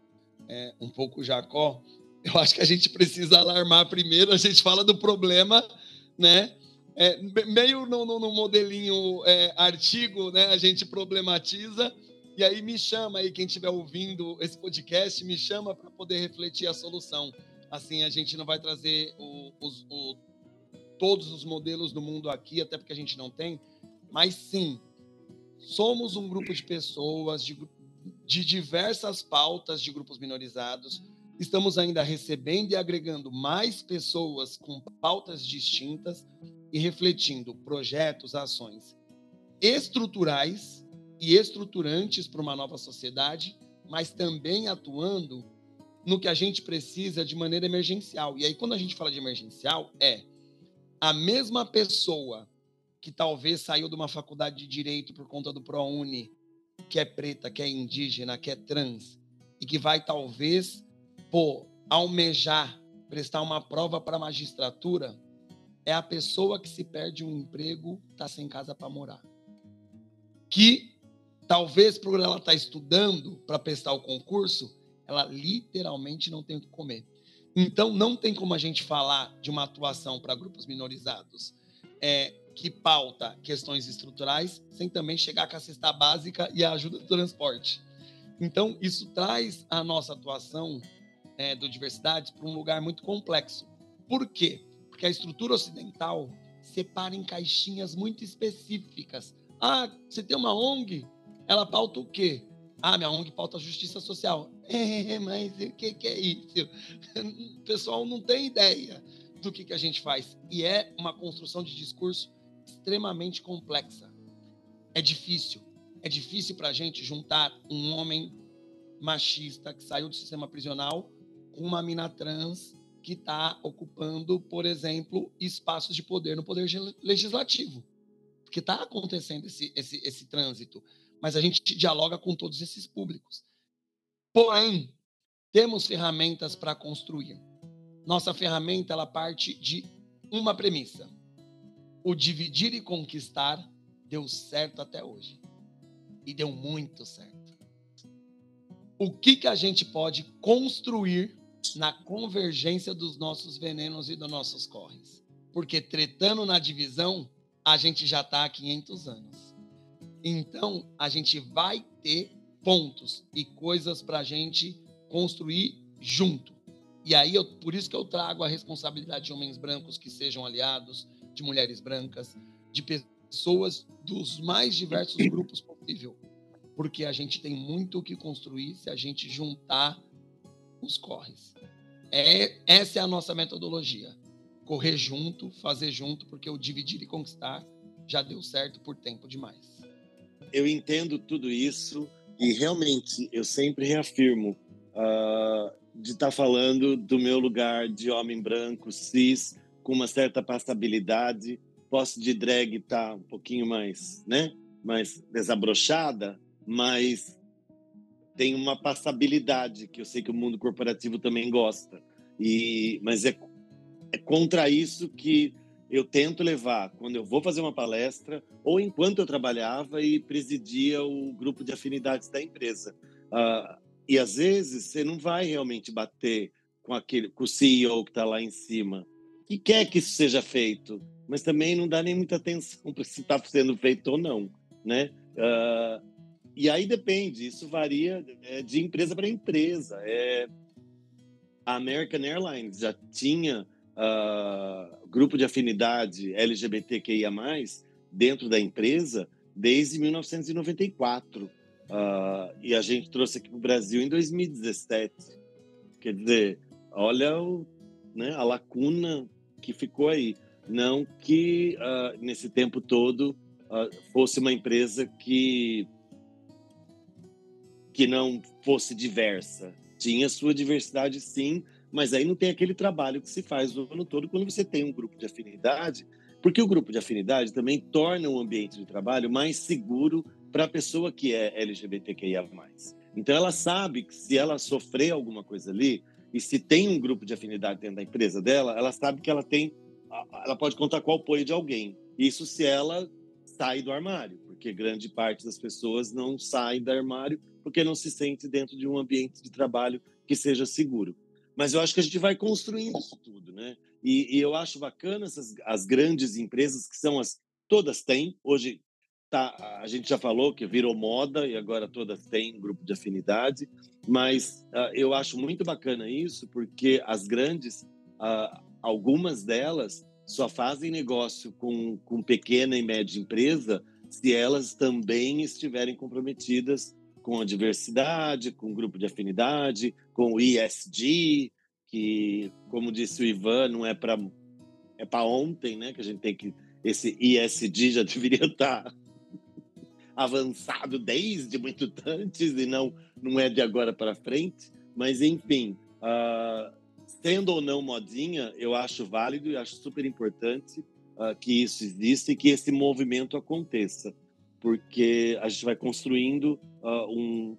é, um pouco Jacó, eu acho que a gente precisa alarmar primeiro, a gente fala do problema, né? É, meio no, no, no modelinho é, artigo, né? A gente problematiza e aí me chama aí quem estiver ouvindo esse podcast, me chama para poder refletir a solução. Assim a gente não vai trazer o, os, o, todos os modelos do mundo aqui, até porque a gente não tem, mas sim somos um grupo de pessoas de, de diversas pautas de grupos minorizados estamos ainda recebendo e agregando mais pessoas com pautas distintas e refletindo projetos, ações estruturais e estruturantes para uma nova sociedade, mas também atuando no que a gente precisa de maneira emergencial. E aí, quando a gente fala de emergencial, é a mesma pessoa que talvez saiu de uma faculdade de direito por conta do ProUni, que é preta, que é indígena, que é trans, e que vai talvez pô, almejar prestar uma prova para a magistratura é a pessoa que se perde um emprego, está sem casa para morar. Que talvez por ela estar tá estudando para prestar o concurso, ela literalmente não tem o que comer. Então, não tem como a gente falar de uma atuação para grupos minorizados é, que pauta questões estruturais, sem também chegar com a cesta básica e a ajuda do transporte. Então, isso traz a nossa atuação é, do diversidade para um lugar muito complexo. Por quê? Porque a estrutura ocidental separa em caixinhas muito específicas. Ah, você tem uma ONG? Ela pauta o quê? Ah, minha ONG pauta justiça social. É, mas o que, que é isso? O pessoal não tem ideia do que, que a gente faz. E é uma construção de discurso extremamente complexa. É difícil. É difícil para a gente juntar um homem machista que saiu do sistema prisional uma mina trans que está ocupando, por exemplo, espaços de poder no poder legislativo. Porque está acontecendo esse, esse, esse trânsito. Mas a gente dialoga com todos esses públicos. Porém, temos ferramentas para construir. Nossa ferramenta ela parte de uma premissa: o dividir e conquistar deu certo até hoje. E deu muito certo. O que, que a gente pode construir na convergência dos nossos venenos e dos nossos corres. Porque tretando na divisão, a gente já está há 500 anos. Então, a gente vai ter pontos e coisas para a gente construir junto. E aí, eu, por isso que eu trago a responsabilidade de homens brancos que sejam aliados, de mulheres brancas, de pessoas dos mais diversos grupos possível. Porque a gente tem muito o que construir se a gente juntar os corres. É, essa é a nossa metodologia. Correr junto, fazer junto, porque o dividir e conquistar já deu certo por tempo demais. Eu entendo tudo isso e realmente eu sempre reafirmo uh, de estar tá falando do meu lugar de homem branco, cis, com uma certa passabilidade. Posso de drag estar tá um pouquinho mais, né? Mais desabrochada, mas tem uma passabilidade que eu sei que o mundo corporativo também gosta. E mas é, é contra isso que eu tento levar quando eu vou fazer uma palestra ou enquanto eu trabalhava e presidia o grupo de afinidades da empresa. Uh, e às vezes você não vai realmente bater com aquele com o CEO que está lá em cima que quer que isso seja feito, mas também não dá nem muita atenção para se está sendo feito ou não, né? Uh, e aí depende, isso varia é, de empresa para empresa. É, a American Airlines já tinha uh, grupo de afinidade LGBTQIA+, dentro da empresa desde 1994. Uh, ah, e a gente trouxe aqui para o Brasil em 2017. Quer dizer, olha o, né, a lacuna que ficou aí. Não que uh, nesse tempo todo fosse uma empresa que que não fosse diversa. Tinha sua diversidade, sim, mas aí não tem aquele trabalho que se faz o ano todo quando você tem um grupo de afinidade, porque o grupo de afinidade também torna o ambiente de trabalho mais seguro para a pessoa que é LGBTQIA+. Então ela sabe que se ela sofrer alguma coisa ali, e se tem um grupo de afinidade dentro da empresa dela, ela sabe que ela tem, ela pode contar com o apoio de alguém. Isso se ela sai do armário, porque grande parte das pessoas não sai do armário porque não se sente dentro de um ambiente de trabalho que seja seguro. Mas eu acho que a gente vai construindo isso tudo, né? E, e eu acho bacana essas, as grandes empresas que são as todas têm hoje tá a gente já falou que virou moda e agora todas têm grupo de afinidade mas uh, eu acho muito bacana isso porque as grandes uh, algumas delas só fazem negócio com, com pequena e média empresa se elas também estiverem comprometidas com a diversidade, com o grupo de afinidade, com o ESG, que, como disse o Ivan, não é para é para ontem, né? Que a gente tem que esse ESG já deveria estar tá avançado desde muito antes e não não é de agora para frente. Mas enfim, uh, sendo ou não modinha, eu acho válido e acho super importante uh, que isso exista e que esse movimento aconteça, porque a gente vai construindo uh, um,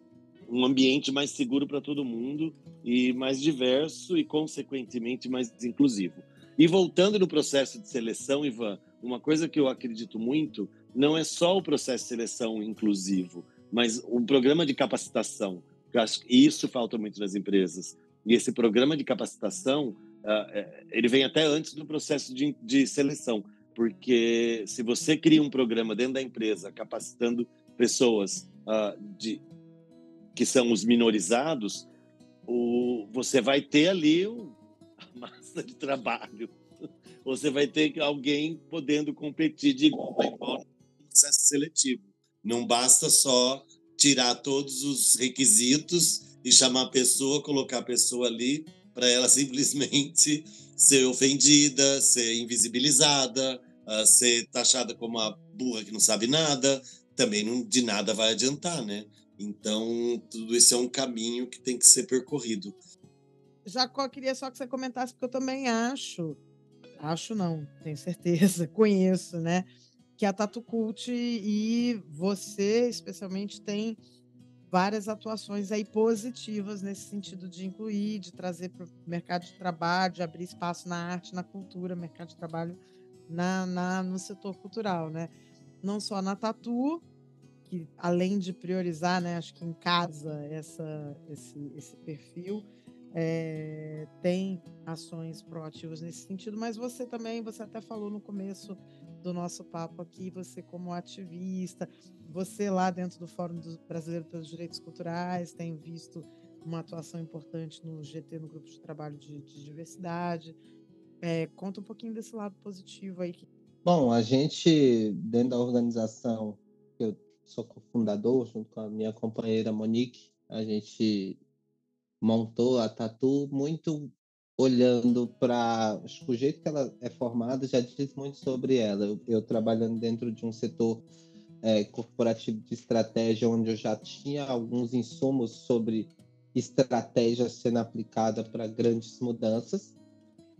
um ambiente mais seguro para todo mundo e mais diverso e, consequentemente, mais inclusivo. E voltando no processo de seleção, Ivan, uma coisa que eu acredito muito não é só o processo de seleção inclusivo, mas um programa de capacitação. Eu acho que isso falta muito nas empresas. E esse programa de capacitação, uh, ele vem até antes do processo de, de seleção, porque se você cria um programa dentro da empresa capacitando pessoas uh, de, que são os minorizados, o, você vai ter ali uma massa de trabalho. Você vai ter alguém podendo competir de igual para igual no processo seletivo. Não basta só tirar todos os requisitos e chamar a pessoa, colocar a pessoa ali para ela simplesmente ser ofendida, ser invisibilizada, uh, ser taxada como uma burra que não sabe nada, também não, de nada vai adiantar, né? Então, tudo isso é um caminho que tem que ser percorrido. Jacó, queria só que você comentasse, porque eu também acho, acho não, tenho certeza, conheço, né? Que a Tatu Cult e você, especialmente, tem várias atuações aí positivas nesse sentido de incluir, de trazer para o mercado de trabalho, de abrir espaço na arte, na cultura, mercado de trabalho na, na, no setor cultural, né? Não só na Tatu, que além de priorizar, né, acho que em casa essa, esse, esse perfil, é, tem ações proativas nesse sentido, mas você também, você até falou no começo do nosso papo aqui, você como ativista, você lá dentro do Fórum Brasileiro pelos Direitos Culturais tem visto uma atuação importante no GT, no Grupo de Trabalho de, de Diversidade. É, conta um pouquinho desse lado positivo aí. Bom, a gente, dentro da organização, eu sou cofundador, junto com a minha companheira Monique, a gente montou a Tatu muito olhando para o jeito que ela é formada já diz muito sobre ela. Eu, eu trabalhando dentro de um setor é, corporativo de estratégia, onde eu já tinha alguns insumos sobre estratégia sendo aplicada para grandes mudanças,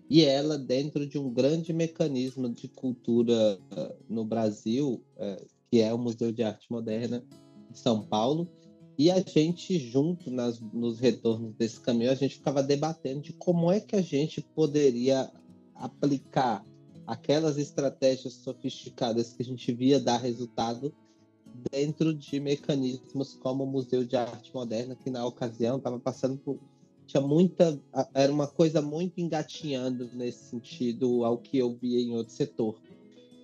e ela dentro de um grande mecanismo de cultura uh, no Brasil, uh, que é o Museu de Arte Moderna de São Paulo, e a gente, junto nas, nos retornos desse caminho, a gente ficava debatendo de como é que a gente poderia aplicar aquelas estratégias sofisticadas que a gente via dar resultado dentro de mecanismos como o Museu de Arte Moderna, que na ocasião estava passando por. Tinha muita. Era uma coisa muito engatinhando nesse sentido ao que eu via em outro setor.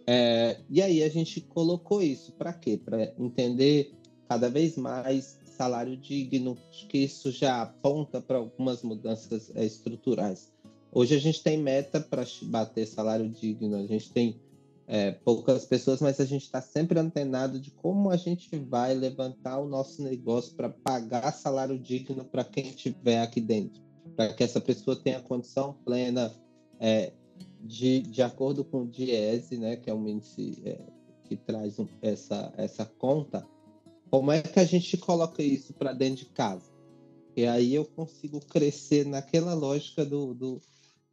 É, e aí a gente colocou isso para quê? Para entender cada vez mais salário digno, que isso já aponta para algumas mudanças é, estruturais. Hoje a gente tem meta para bater salário digno, a gente tem é, poucas pessoas, mas a gente está sempre antenado de como a gente vai levantar o nosso negócio para pagar salário digno para quem estiver aqui dentro, para que essa pessoa tenha condição plena é, de, de acordo com o DIESE, né, que é um índice é, que traz um, essa, essa conta, como é que a gente coloca isso para dentro de casa? E aí eu consigo crescer naquela lógica do, do,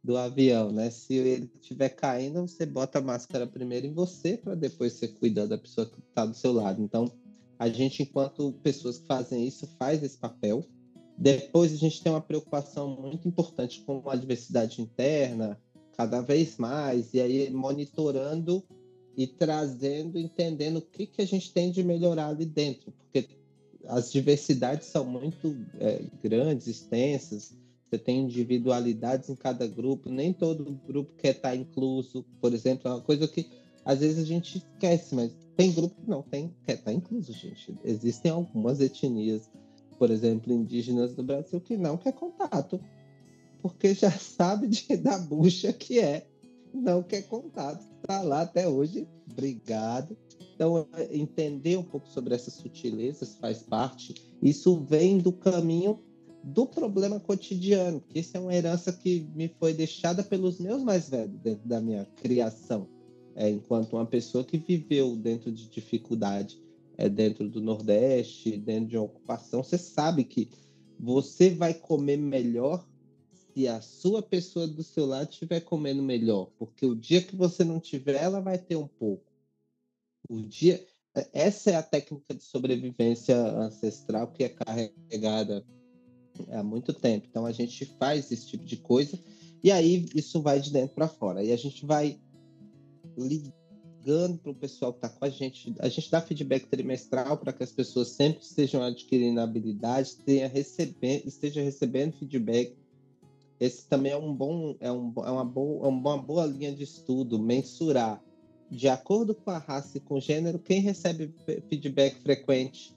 do avião, né? Se ele estiver caindo, você bota a máscara primeiro em você para depois você cuidar da pessoa que está do seu lado. Então, a gente, enquanto pessoas que fazem isso, faz esse papel. Depois, a gente tem uma preocupação muito importante com a diversidade interna, cada vez mais, e aí monitorando e trazendo, entendendo o que, que a gente tem de melhorar ali dentro, porque as diversidades são muito é, grandes, extensas, você tem individualidades em cada grupo, nem todo grupo quer estar incluso, por exemplo, é uma coisa que às vezes a gente esquece, mas tem grupo que não tem, quer estar incluso, gente. Existem algumas etnias, por exemplo, indígenas do Brasil, que não quer contato, porque já sabe de, da bucha que é, não quer contato. Está lá até hoje, obrigado. Então, entender um pouco sobre essas sutilezas faz parte. Isso vem do caminho do problema cotidiano, que isso é uma herança que me foi deixada pelos meus mais velhos dentro da minha criação, é, enquanto uma pessoa que viveu dentro de dificuldade, é, dentro do Nordeste, dentro de uma ocupação, você sabe que você vai comer melhor se a sua pessoa do seu lado estiver comendo melhor, porque o dia que você não tiver, ela vai ter um pouco. O dia, essa é a técnica de sobrevivência ancestral que é carregada há muito tempo. Então a gente faz esse tipo de coisa e aí isso vai de dentro para fora. E a gente vai ligando para o pessoal que está com a gente. A gente dá feedback trimestral para que as pessoas sempre estejam adquirindo habilidades, tenha recebendo, esteja recebendo feedback. Esse também é um bom, é, um, é uma, boa, é uma boa linha de estudo, mensurar de acordo com a raça e com o gênero, quem recebe feedback frequente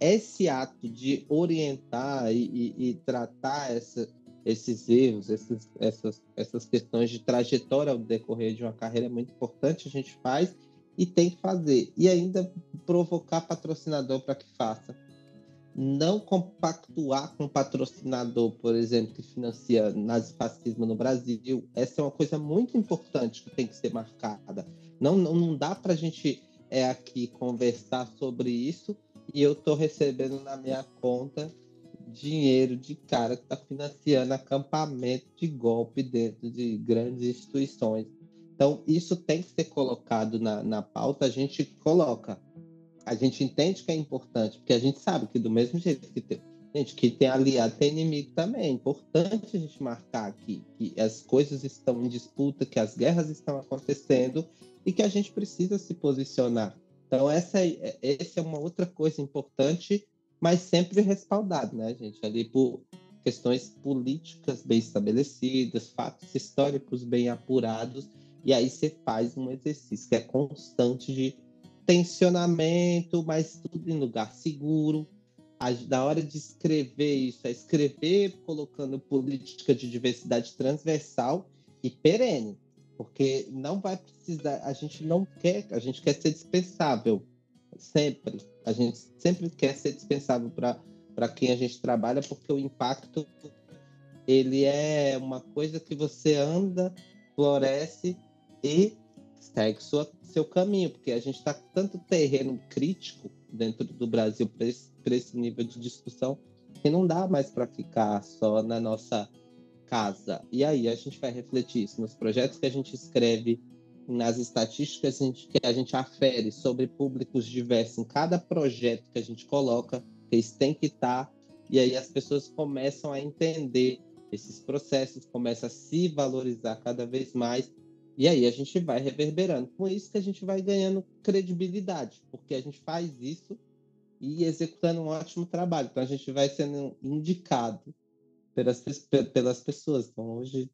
esse ato de orientar e, e, e tratar essa, esses erros, esses, essas, essas questões de trajetória ao decorrer de uma carreira é muito importante, a gente faz e tem que fazer. E ainda provocar patrocinador para que faça. Não compactuar com patrocinador, por exemplo, que financia nazifascismo no Brasil. Essa é uma coisa muito importante que tem que ser marcada. Não, não, não dá para a gente é, aqui conversar sobre isso e eu estou recebendo na minha conta dinheiro de cara que está financiando acampamento de golpe dentro de grandes instituições. Então, isso tem que ser colocado na, na pauta, a gente coloca. A gente entende que é importante, porque a gente sabe que do mesmo jeito que tem, gente, que tem aliado, tem inimigo também. É importante a gente marcar aqui que as coisas estão em disputa, que as guerras estão acontecendo e que a gente precisa se posicionar. Então, essa, é, é uma outra coisa importante, mas sempre respaldado, né, gente? Ali por questões políticas bem estabelecidas, fatos históricos bem apurados, e aí você faz um exercício que é constante de tensionamento, mas tudo em lugar seguro. Na hora de escrever isso, é escrever colocando política de diversidade transversal e perene porque não vai precisar, a gente não quer, a gente quer ser dispensável sempre. A gente sempre quer ser dispensável para quem a gente trabalha, porque o impacto ele é uma coisa que você anda, floresce e segue sua, seu caminho, porque a gente está com tanto terreno crítico dentro do Brasil para esse, esse nível de discussão que não dá mais para ficar só na nossa casa. E aí a gente vai refletir isso nos projetos que a gente escreve, nas estatísticas que a gente afere sobre públicos diversos em cada projeto que a gente coloca, eles têm que estar, e aí as pessoas começam a entender esses processos, começam a se valorizar cada vez mais, e aí a gente vai reverberando. Com isso que a gente vai ganhando credibilidade, porque a gente faz isso e executando um ótimo trabalho. Então a gente vai sendo indicado pelas, pelas pessoas. Então, hoje,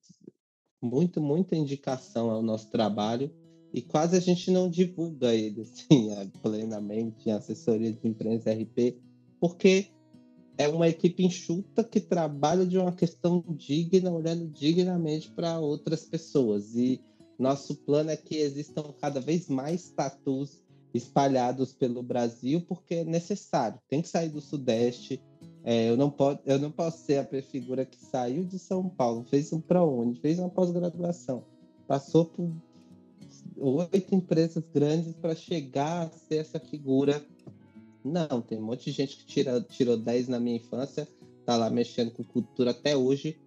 muito, muita indicação ao nosso trabalho e quase a gente não divulga ele assim, plenamente em assessoria de imprensa RP, porque é uma equipe enxuta que trabalha de uma questão digna, olhando dignamente para outras pessoas. E nosso plano é que existam cada vez mais tatus espalhados pelo Brasil, porque é necessário. Tem que sair do Sudeste, é, eu, não pode, eu não posso ser a prefigura que saiu de São Paulo, fez um onde, fez uma pós-graduação, passou por oito empresas grandes para chegar a ser essa figura. Não, tem um monte de gente que tira, tirou 10 na minha infância, tá lá mexendo com cultura até hoje,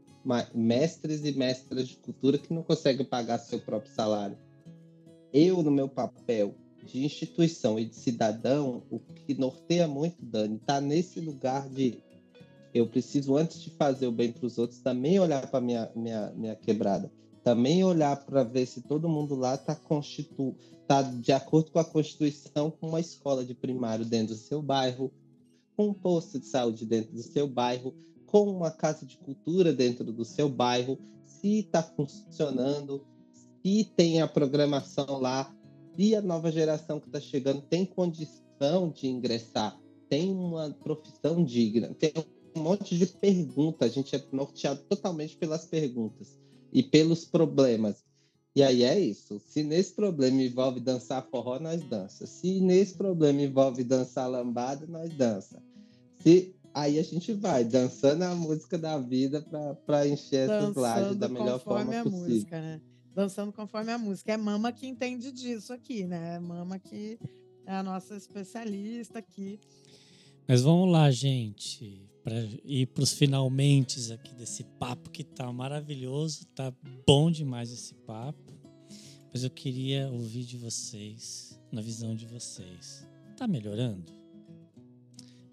mestres e mestras de cultura que não conseguem pagar seu próprio salário. Eu, no meu papel de instituição e de cidadão, o que norteia muito, Dani, tá nesse lugar de eu preciso, antes de fazer o bem para os outros, também olhar para minha, minha, minha quebrada. Também olhar para ver se todo mundo lá está constitu... tá de acordo com a Constituição, com uma escola de primário dentro do seu bairro, com um posto de saúde dentro do seu bairro, com uma casa de cultura dentro do seu bairro, se está funcionando, se tem a programação lá, se a nova geração que está chegando tem condição de ingressar, tem uma profissão digna, tem um monte de perguntas, a gente é norteado totalmente pelas perguntas e pelos problemas. E aí é isso. Se nesse problema envolve dançar forró, nós dança. Se nesse problema envolve dançar lambada, nós dança. Se aí a gente vai dançando a música da vida para encher essas lajes da melhor forma possível. Música, né? Dançando conforme a música. É Mama que entende disso aqui, né? É Mama que é a nossa especialista aqui. Mas vamos lá, gente para ir para os finalmente aqui desse papo que tá maravilhoso, tá bom demais esse papo. Mas eu queria ouvir de vocês, na visão de vocês. Tá melhorando?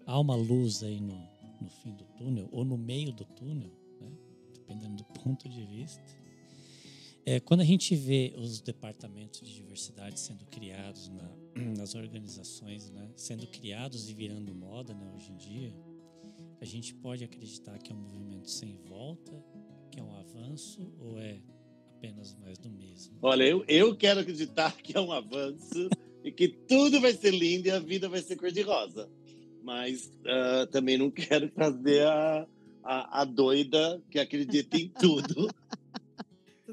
Há uma luz aí no, no fim do túnel, ou no meio do túnel, né? dependendo do ponto de vista. É, quando a gente vê os departamentos de diversidade sendo criados na, nas organizações, né? sendo criados e virando moda né? hoje em dia, a gente pode acreditar que é um movimento sem volta, que é um avanço, ou é apenas mais do mesmo? Olha, eu, eu quero acreditar que é um avanço e que tudo vai ser lindo e a vida vai ser cor-de-rosa. Mas uh, também não quero fazer a, a, a, doida que acredita em tudo.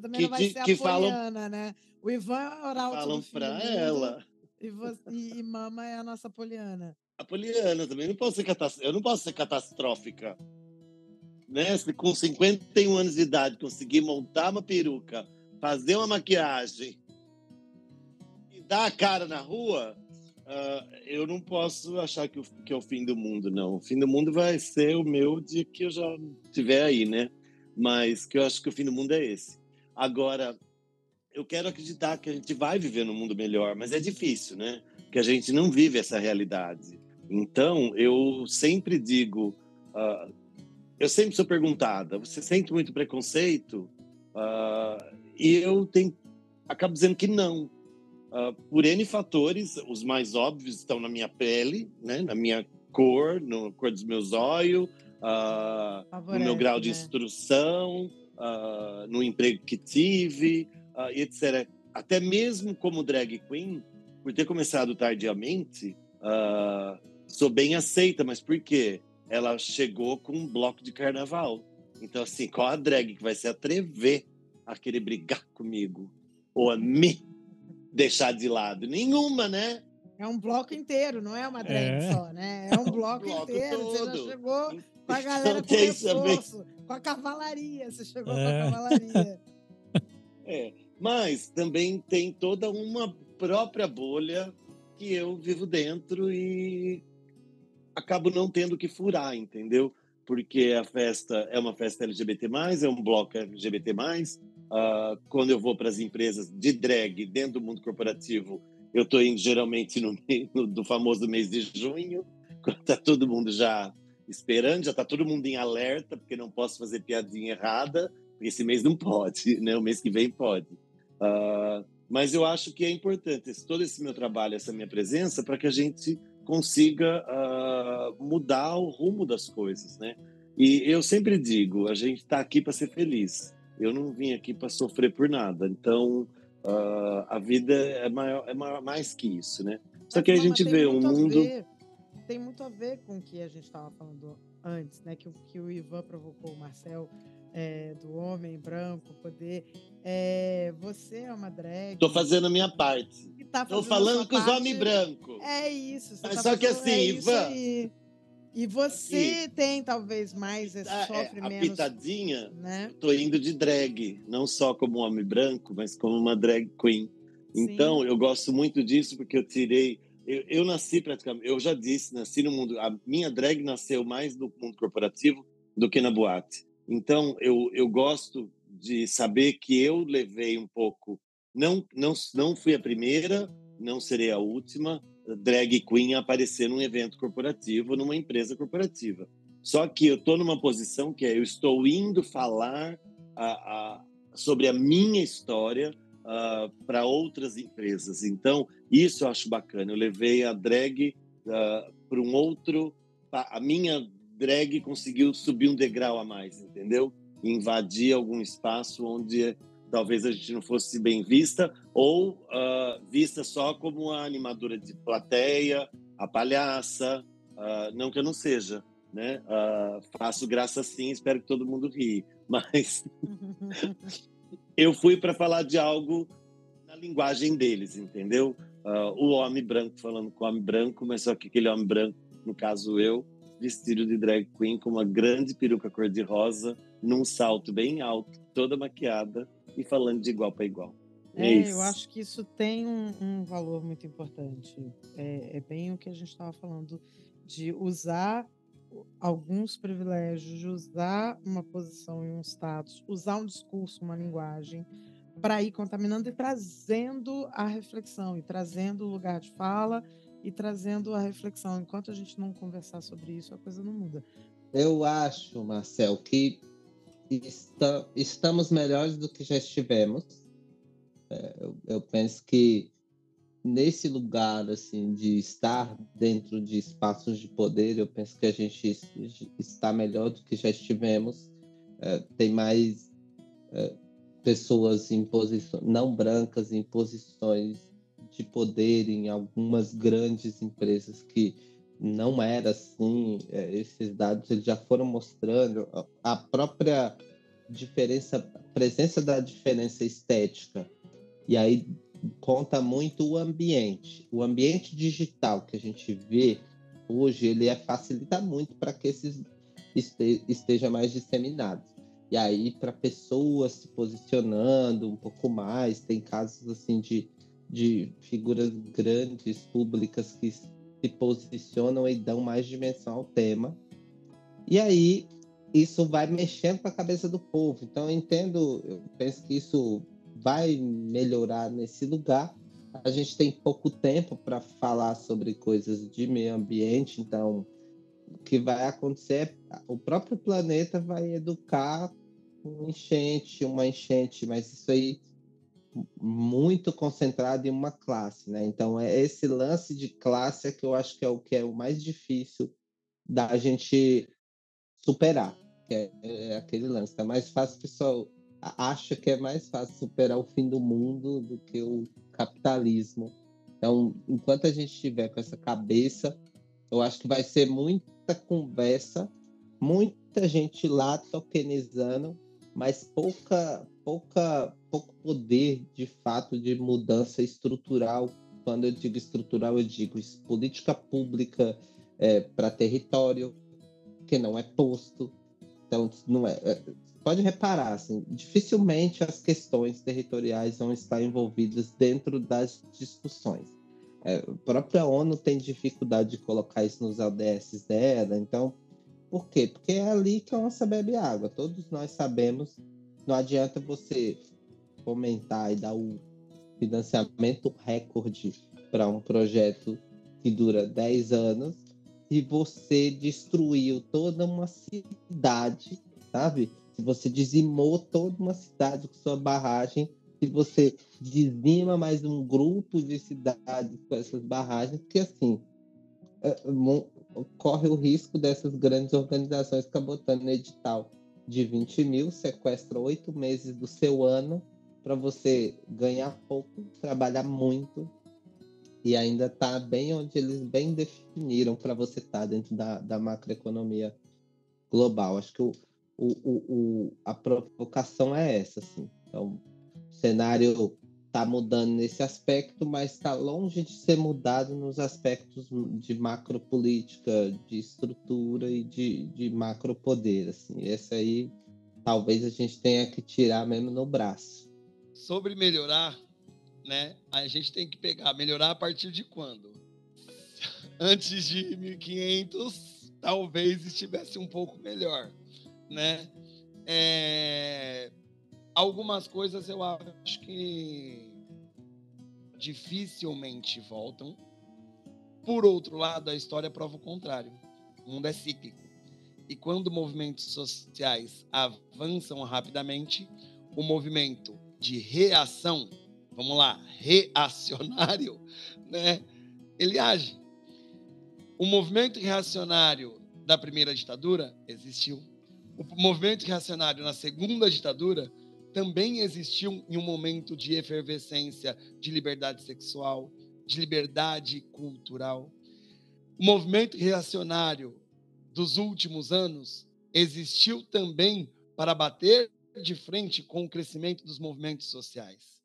Você também que, não vai ser que a poliana, falam, né? O Ivan é oral Falam para ela. E, você, e, Mama é a nossa poliana a Poliana também. Não posso ser eu não posso ser catastrófica. Né? Se com 51 anos de idade conseguir montar uma peruca, fazer uma maquiagem e dar a cara na rua, uh, eu não posso achar que, o, que é o fim do mundo, não. O fim do mundo vai ser o meu de que eu já estiver aí, né? Mas que eu acho que o fim do mundo é esse. Agora, eu quero acreditar que a gente vai viver num mundo melhor, mas é difícil, né? Que a gente não vive essa realidade. Então, eu sempre digo, uh, eu sempre sou perguntada, você sente muito preconceito? Uh, e eu tenho, acabo dizendo que não. Uh, por N fatores, os mais óbvios estão na minha pele, né, na minha cor, na cor dos meus olhos, no meu grau de né? instrução, no emprego que tive, etc. Até mesmo como drag queen, por ter começado tardiamente, Uh, sou bem aceita, mas por quê? Ela chegou com um bloco de carnaval. Então, assim, qual a drag que vai se atrever a querer brigar comigo? Ou a me deixar de lado? Nenhuma, né? É um bloco inteiro, não é uma drag é. só, né? É um bloco, um bloco inteiro. Todo. Você já chegou com a galera com reforço, com a cavalaria. Você chegou é. com a é. cavalaria. É, mas também tem toda uma própria bolha que eu vivo dentro e acabo não tendo que furar, entendeu? Porque a festa é uma festa LGBT+, é um bloco LGBT+. Uh, quando eu vou para as empresas de drag dentro do mundo corporativo, eu estou indo geralmente no meio do famoso mês de junho, quando está todo mundo já esperando, já está todo mundo em alerta, porque não posso fazer piadinha errada, porque esse mês não pode, né? O mês que vem pode. Uh, mas eu acho que é importante todo esse meu trabalho, essa minha presença, para que a gente consiga uh, mudar o rumo das coisas, né? E eu sempre digo, a gente está aqui para ser feliz. Eu não vim aqui para sofrer por nada. Então, uh, a vida é, maior, é maior, mais que isso, né? Só que a gente vê um mundo... Ver, tem muito a ver com o que a gente estava falando antes, né? Que, que o Ivan provocou o Marcel é, do homem branco poder. É, você é uma drag. Tô fazendo a minha parte. Tá Tô falando com parte, os homens brancos. É isso. Mas tá só que assim, é Ivan. E você tem talvez mais esse a, sofre é, a menos. pitadinha, né? tô indo de drag, não só como homem branco, mas como uma drag queen. Sim. Então, eu gosto muito disso porque eu tirei eu, eu, nasci praticamente, eu já disse, nasci no mundo, a minha drag nasceu mais no mundo corporativo do que na boate. Então, eu, eu gosto de saber que eu levei um pouco, não, não, não fui a primeira, não serei a última drag queen a aparecer num evento corporativo, numa empresa corporativa. Só que eu estou numa posição que é, eu estou indo falar a, a, sobre a minha história uh, para outras empresas. Então, isso eu acho bacana. Eu levei a drag uh, para um outro. A minha drag conseguiu subir um degrau a mais, entendeu? Invadir algum espaço onde talvez a gente não fosse bem vista ou uh, vista só como a animadora de plateia, a palhaça. não que eu não seja, né? faço graça sim, espero que todo mundo rie. Mas eu fui para falar de algo na linguagem deles, entendeu? Uh, o homem branco falando com o homem branco, mas só que aquele homem branco, no caso eu, vestido de drag queen com uma grande peruca cor-de-rosa, num salto bem alto, toda maquiada e falando de igual para igual. É, é eu acho que isso tem um, um valor muito importante. É, é, bem o que a gente estava falando de usar alguns privilégios, de usar uma posição e um status, usar um discurso, uma linguagem, para ir contaminando e trazendo a reflexão, e trazendo o lugar de fala, e trazendo a reflexão. Enquanto a gente não conversar sobre isso, a coisa não muda. Eu acho, Marcel, que está, estamos melhores do que já estivemos. É, eu, eu penso que nesse lugar assim de estar dentro de espaços de poder, eu penso que a gente está melhor do que já estivemos. É, tem mais é, pessoas em posições não brancas em posições de poder em algumas grandes empresas que não era assim. É, esses dados eles já foram mostrando a própria diferença, presença da diferença estética. E aí conta muito o ambiente. O ambiente digital que a gente vê hoje, ele é, facilita muito para que esses este, esteja mais disseminado. E aí, para pessoas se posicionando um pouco mais, tem casos assim de, de figuras grandes, públicas, que se posicionam e dão mais dimensão ao tema. E aí, isso vai mexendo com a cabeça do povo. Então, eu entendo, eu penso que isso vai melhorar nesse lugar. A gente tem pouco tempo para falar sobre coisas de meio ambiente, então o que vai acontecer é o próprio planeta vai educar uma enchente, uma enchente, mas isso aí muito concentrado em uma classe, né? Então é esse lance de classe é que eu acho que é o que é o mais difícil da gente superar, que é, é aquele lance. Tá mais fácil pessoal acha que é mais fácil superar o fim do mundo do que o capitalismo. Então, enquanto a gente estiver com essa cabeça, eu acho que vai ser muita conversa, muita gente lá tokenizando, mas pouca, pouca, pouco poder de fato de mudança estrutural. Quando eu digo estrutural, eu digo política pública é, para território, que não é posto. Então, não é, é pode reparar, assim, dificilmente as questões territoriais vão estar envolvidas dentro das discussões. É, a própria ONU tem dificuldade de colocar isso nos ODS dela, então, por quê? Porque é ali que a onça bebe água. Todos nós sabemos, não adianta você fomentar e dar o financiamento recorde para um projeto que dura 10 anos e você destruiu toda uma cidade, sabe? Você dizimou toda uma cidade com sua barragem, se você dizima mais um grupo de cidades com essas barragens, que assim é, corre o risco dessas grandes organizações ficar botando edital de 20 mil, sequestra oito meses do seu ano para você ganhar pouco, trabalhar muito e ainda tá bem onde eles bem definiram para você estar tá dentro da, da macroeconomia global. Acho que o, o, o, o, a provocação é essa, assim. Então, o cenário está mudando nesse aspecto, mas está longe de ser mudado nos aspectos de macropolítica, de estrutura e de, de macropoder. Assim. Esse aí talvez a gente tenha que tirar mesmo no braço. Sobre melhorar, né? A gente tem que pegar, melhorar a partir de quando? antes de 1500 talvez estivesse um pouco melhor, né? É, algumas coisas eu acho que dificilmente voltam. Por outro lado, a história prova o contrário. O mundo é cíclico. E quando movimentos sociais avançam rapidamente, o movimento de reação, vamos lá, reacionário, né? Ele age. O movimento reacionário da primeira ditadura existiu. O movimento reacionário na segunda ditadura também existiu em um momento de efervescência de liberdade sexual, de liberdade cultural. O movimento reacionário dos últimos anos existiu também para bater de frente com o crescimento dos movimentos sociais.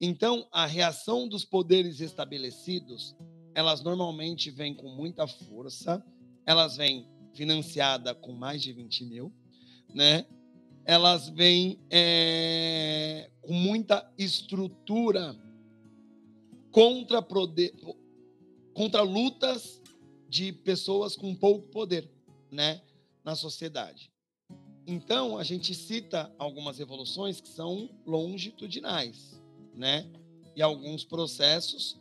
Então, a reação dos poderes estabelecidos, elas normalmente vêm com muita força, elas vêm financiada com mais de 20 mil, né? Elas vêm é, com muita estrutura contra, poder, contra lutas de pessoas com pouco poder, né, na sociedade. Então, a gente cita algumas revoluções que são longitudinais, né? E alguns processos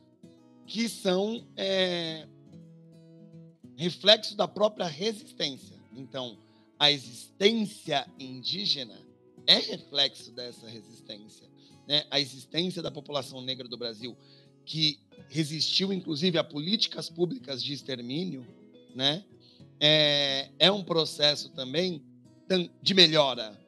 que são é, reflexo da própria resistência. Então, a existência indígena é reflexo dessa resistência. Né? A existência da população negra do Brasil, que resistiu, inclusive, a políticas públicas de extermínio, né? é, é um processo também de melhora.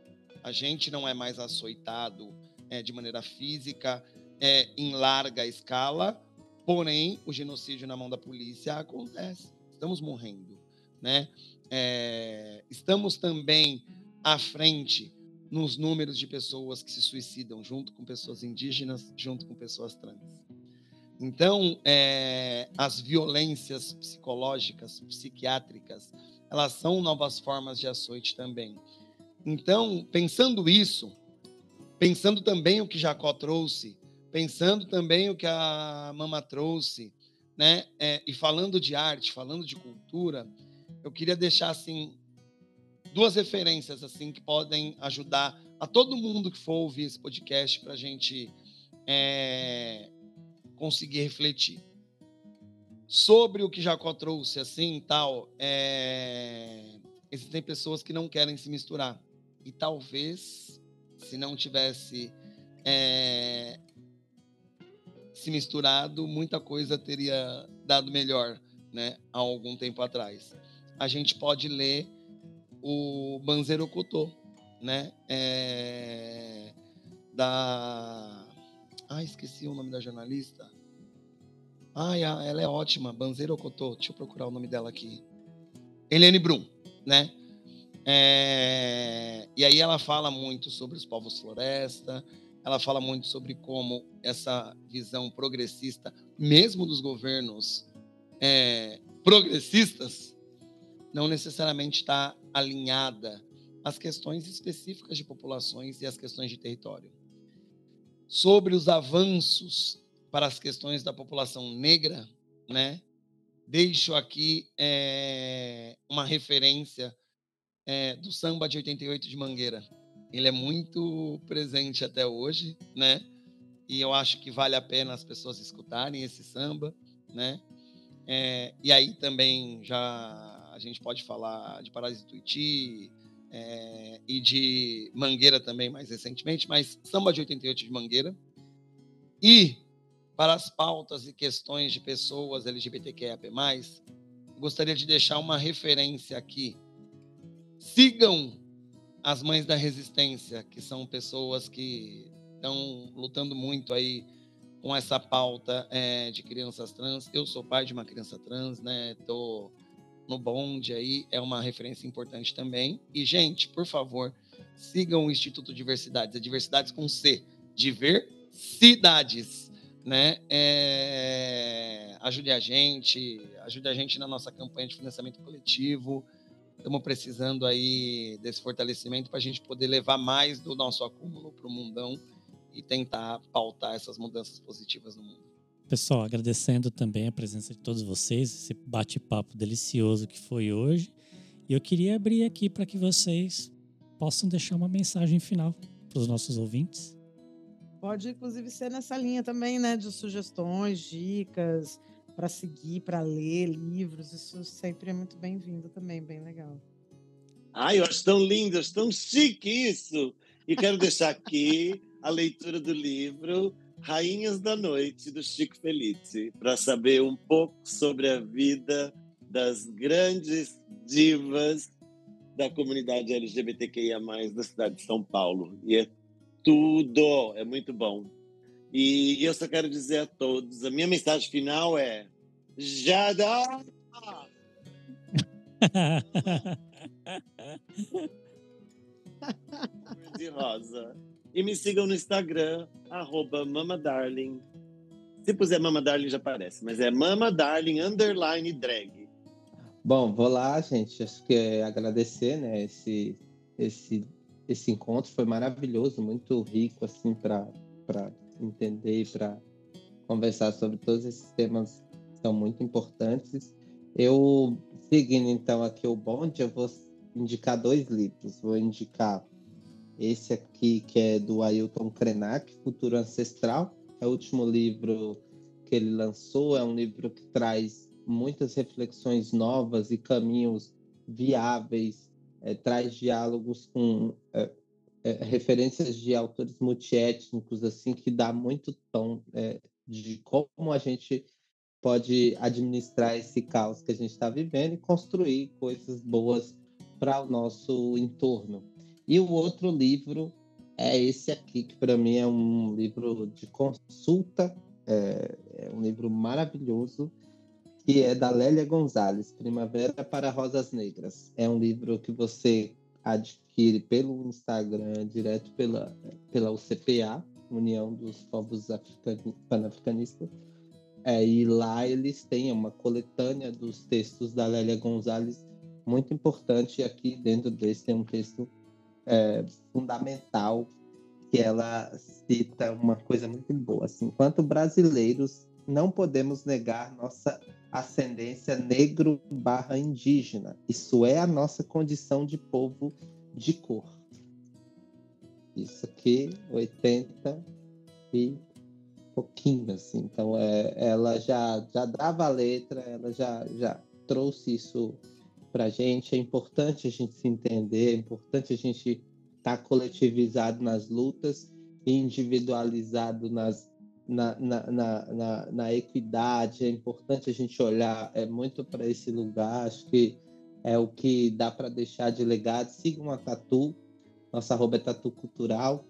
A gente não é mais açoitado é, de maneira física, é, em larga escala, porém, o genocídio na mão da polícia acontece. Estamos morrendo, né? É, estamos também à frente nos números de pessoas que se suicidam, junto com pessoas indígenas, junto com pessoas trans. Então, é, as violências psicológicas, psiquiátricas, elas são novas formas de açoite também. Então, pensando isso, pensando também o que Jacó trouxe, pensando também o que a Mama trouxe, né? É, e falando de arte, falando de cultura, eu queria deixar assim duas referências assim que podem ajudar a todo mundo que for ouvir esse podcast para a gente é, conseguir refletir sobre o que Jacó trouxe assim tal. É, existem pessoas que não querem se misturar e talvez se não tivesse é, se misturado, muita coisa teria dado melhor, né, há algum tempo atrás. A gente pode ler o Banzeiro Cotô, né, é, da... Ah, esqueci o nome da jornalista. Ah, ela é ótima, Banzeiro Cotô. Deixa eu procurar o nome dela aqui. Helene Brum, né? É, e aí ela fala muito sobre os povos floresta, ela fala muito sobre como essa visão progressista, mesmo dos governos é, progressistas, não necessariamente está alinhada às questões específicas de populações e às questões de território. Sobre os avanços para as questões da população negra, né? Deixo aqui é, uma referência é, do samba de 88 de Mangueira, ele é muito presente até hoje, né? E eu acho que vale a pena as pessoas escutarem esse samba, né? É, e aí também já a gente pode falar de Parásito Tuiuti é, e de Mangueira também mais recentemente, mas samba de 88 de Mangueira. E para as pautas e questões de pessoas LGBTQIA+, gostaria de deixar uma referência aqui. Sigam as mães da resistência, que são pessoas que estão lutando muito aí com essa pauta é, de crianças trans. Eu sou pai de uma criança trans, né? Tô no bonde aí, é uma referência importante também. E, gente, por favor, sigam o Instituto Diversidades, é Diversidades com C, Diversidades, né? É, ajude a gente, ajude a gente na nossa campanha de financiamento coletivo, estamos precisando aí desse fortalecimento para a gente poder levar mais do nosso acúmulo para o mundão e tentar pautar essas mudanças positivas no mundo. Pessoal, agradecendo também a presença de todos vocês, esse bate-papo delicioso que foi hoje. E eu queria abrir aqui para que vocês possam deixar uma mensagem final para os nossos ouvintes. Pode, inclusive, ser nessa linha também, né? De sugestões, dicas para seguir, para ler livros. Isso sempre é muito bem-vindo também, bem legal. Ai, eu acho tão lindo, acho tão chique isso. E quero deixar aqui a leitura do livro Rainhas da Noite, do Chico Felice, para saber um pouco sobre a vida das grandes divas da comunidade LGBTQIA+, da cidade de São Paulo. E é tudo, é muito bom. E eu só quero dizer a todos, a minha mensagem final é já dá! de rosa. E me sigam no Instagram, arroba mamadarling. Se puser Mama Darling já aparece, mas é Mama Darling underline drag. Bom, vou lá, gente. Acho que é agradecer, né? Esse, esse, esse encontro foi maravilhoso, muito rico, assim, para entender e para conversar sobre todos esses temas que são muito importantes. Eu, seguindo então aqui o bonde, eu vou indicar dois livros. Vou indicar esse aqui, que é do Ailton Krenak, Futuro Ancestral. É o último livro que ele lançou. É um livro que traz muitas reflexões novas e caminhos viáveis, é, traz diálogos com é, referências de autores multiétnicos, assim, que dá muito tom é, de como a gente pode administrar esse caos que a gente está vivendo e construir coisas boas para o nosso entorno. E o outro livro é esse aqui, que para mim é um livro de consulta, é, é, um livro maravilhoso, que é da Lélia Gonzalez, Primavera para Rosas Negras. É um livro que você adquire pelo Instagram, direto pela, pela UCPA, União dos Povos Pan-Africanistas. É, e lá eles têm uma coletânea dos textos da Lélia Gonzalez muito importante. E aqui dentro desse tem um texto é, fundamental que ela cita uma coisa muito boa. Assim, enquanto brasileiros, não podemos negar nossa ascendência negro barra indígena. Isso é a nossa condição de povo de cor. Isso aqui, 80 e pouquinho, assim. Então, é, ela já, já dava a letra, ela já, já trouxe isso para a gente. É importante a gente se entender, é importante a gente estar tá coletivizado nas lutas individualizado nas, na, na, na, na, equidade. É importante a gente olhar é, muito para esse lugar. Acho que é o que dá para deixar de legado. Sigam a Tatu, nossa arroba é Tatu Cultural.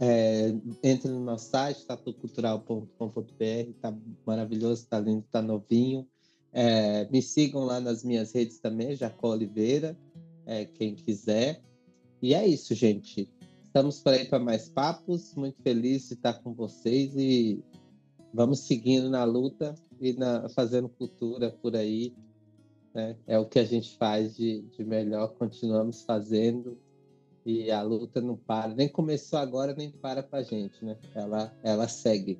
É, entre no nosso site, tatucultural.com.br, tá maravilhoso, tá lindo, tá novinho. É, me sigam lá nas minhas redes também, Jacó Oliveira, é, quem quiser. E é isso, gente. Estamos por aí para mais papos. Muito feliz de estar com vocês e vamos seguindo na luta e na, fazendo cultura por aí. Né? É o que a gente faz de, de melhor, continuamos fazendo e a luta não para. Nem começou agora, nem para para a gente, né? Ela, ela segue.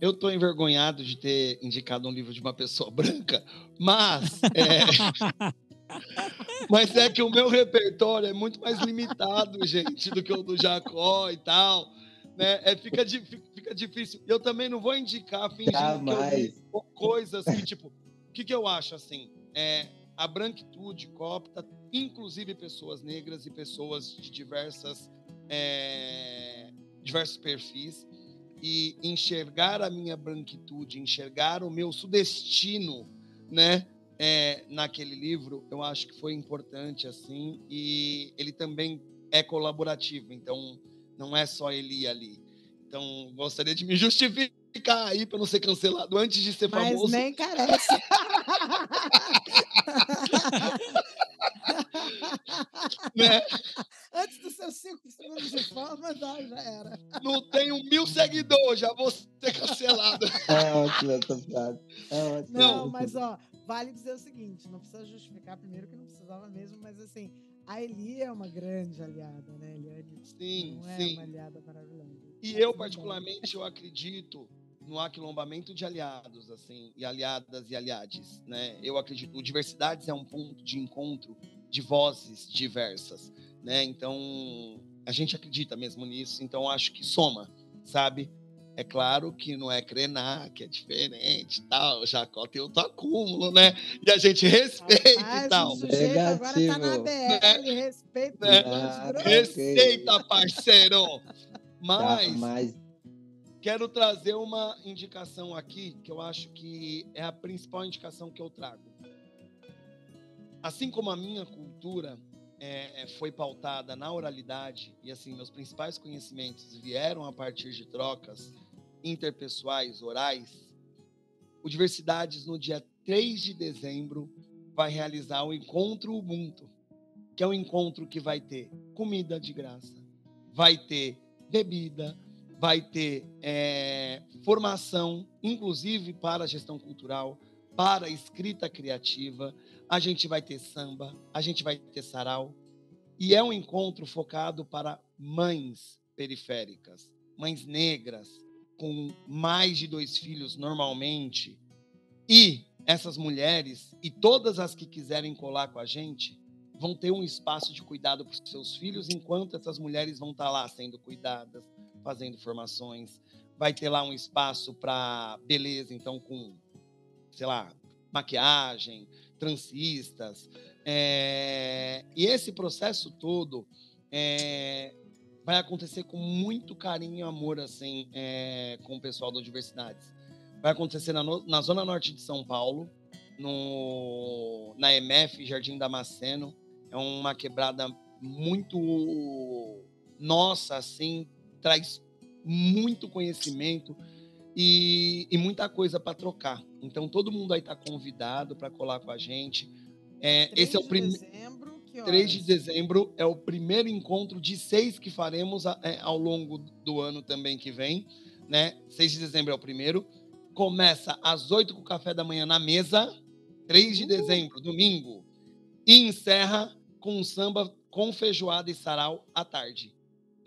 Eu estou envergonhado de ter indicado um livro de uma pessoa branca, mas. É... mas é que o meu repertório é muito mais limitado, gente, do que o do Jacó e tal. Né? É, fica, fica difícil. Eu também não vou indicar fingindo Jamais. que eu coisas que, tipo, o que, que eu acho assim? É, a branquitude copta, inclusive pessoas negras e pessoas de diversas, é, diversos perfis e enxergar a minha branquitude, enxergar o meu sudestino, né? É, naquele livro, eu acho que foi importante assim e ele também é colaborativo, então não é só ele ali. Então gostaria de me justificar aí para não ser cancelado antes de ser Mas famoso. Mas nem carece. né? Antes dos seus cinco segundos de fama, já era. Não tenho mil seguidores, já vou ser cancelado. É ótimo essa piada. É ótimo. Não, mas ó, vale dizer o seguinte: não precisa justificar primeiro que não precisava mesmo, mas assim, a Eli é uma grande aliada, né, Eliane? Sim, não é sim. uma aliada maravilhosa. E eu, particularmente, eu acredito no aquilombamento de aliados, assim, e aliadas e aliades, né? Eu acredito, o diversidades é um ponto de encontro de vozes diversas, né? Então, a gente acredita mesmo nisso, então acho que soma, sabe? É claro que não é Krenar, que é diferente e tal. Jacó tem outro acúmulo, né? E a gente respeita Rapaz, e tal. O sujeito agora tá na BL, né? respeita né? Ah, Respeita, parceiro! Mas, mas quero trazer uma indicação aqui que eu acho que é a principal indicação que eu trago. Assim como a minha cultura é, é, foi pautada na oralidade e assim meus principais conhecimentos vieram a partir de trocas interpessoais orais, o Diversidades no dia 3 de dezembro vai realizar o encontro Ubuntu, que é um encontro que vai ter comida de graça, vai ter bebida, vai ter é, formação, inclusive para gestão cultural, para escrita criativa, a gente vai ter samba, a gente vai ter sarau. E é um encontro focado para mães periféricas, mães negras, com mais de dois filhos normalmente. E essas mulheres, e todas as que quiserem colar com a gente, vão ter um espaço de cuidado para os seus filhos, enquanto essas mulheres vão estar lá sendo cuidadas, fazendo formações. Vai ter lá um espaço para beleza, então, com, sei lá, maquiagem, transistas. É... E esse processo todo é... vai acontecer com muito carinho e amor, assim, é... com o pessoal da Universidades. Vai acontecer na, na Zona Norte de São Paulo, no... na MF Jardim Damasceno. É uma quebrada muito nossa, assim, traz muito conhecimento e, e muita coisa para trocar. Então todo mundo aí está convidado para colar com a gente. É, esse é o primeiro. 3 de dezembro é o primeiro encontro de seis que faremos é, ao longo do ano também que vem. Né? 6 de dezembro é o primeiro. Começa às 8 com o café da manhã na mesa. 3 de dezembro, domingo. E encerra com um samba com feijoada e sarau à tarde.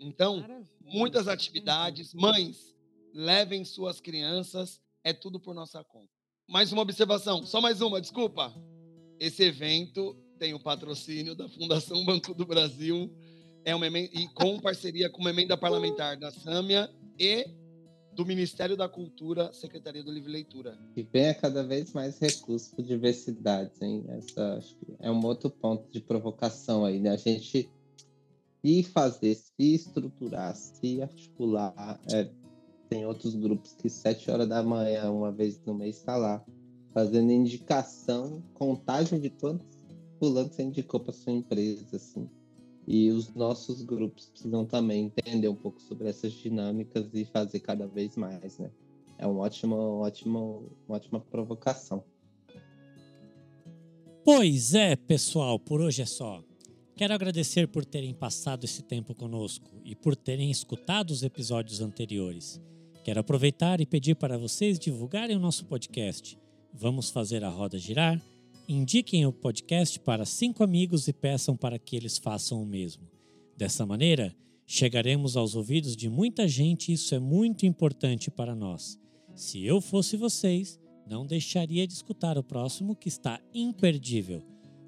Então, Maravilha. muitas atividades. Mães, levem suas crianças, é tudo por nossa conta. Mais uma observação, só mais uma, desculpa. Esse evento tem o patrocínio da Fundação Banco do Brasil, é uma e com parceria com uma emenda parlamentar da Sâmia e do Ministério da Cultura, Secretaria do Livre Leitura. E venha cada vez mais recursos para diversidade, hein? Essa acho que é um outro ponto de provocação aí, né? A gente ir fazer, se estruturar, se articular, é, tem outros grupos que sete horas da manhã, uma vez no mês, está lá, fazendo indicação, contagem de quantos fulano você indicou para sua empresa, assim. E os nossos grupos precisam também entender um pouco sobre essas dinâmicas e fazer cada vez mais, né? É uma ótima, ótima, uma ótima provocação. Pois é, pessoal, por hoje é só. Quero agradecer por terem passado esse tempo conosco e por terem escutado os episódios anteriores. Quero aproveitar e pedir para vocês divulgarem o nosso podcast. Vamos fazer a roda girar? Indiquem o podcast para cinco amigos e peçam para que eles façam o mesmo. Dessa maneira, chegaremos aos ouvidos de muita gente e isso é muito importante para nós. Se eu fosse vocês, não deixaria de escutar o próximo que está imperdível.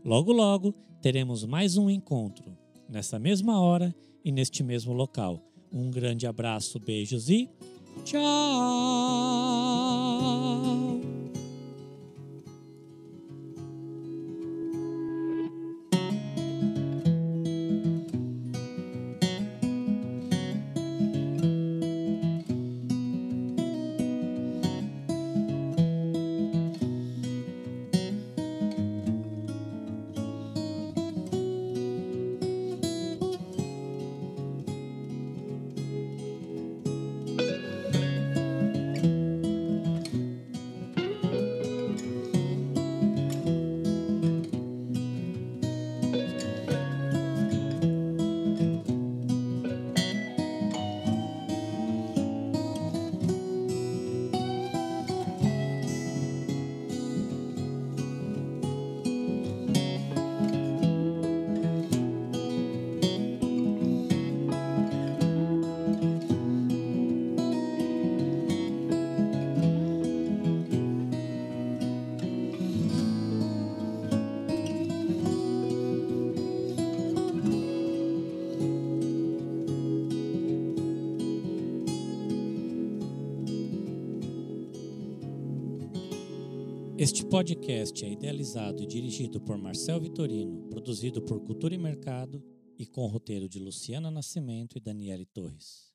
Logo, logo teremos mais um encontro, nessa mesma hora e neste mesmo local. Um grande abraço, beijos e child. Este podcast é idealizado e dirigido por Marcel Vitorino, produzido por Cultura e Mercado e com roteiro de Luciana Nascimento e Daniele Torres.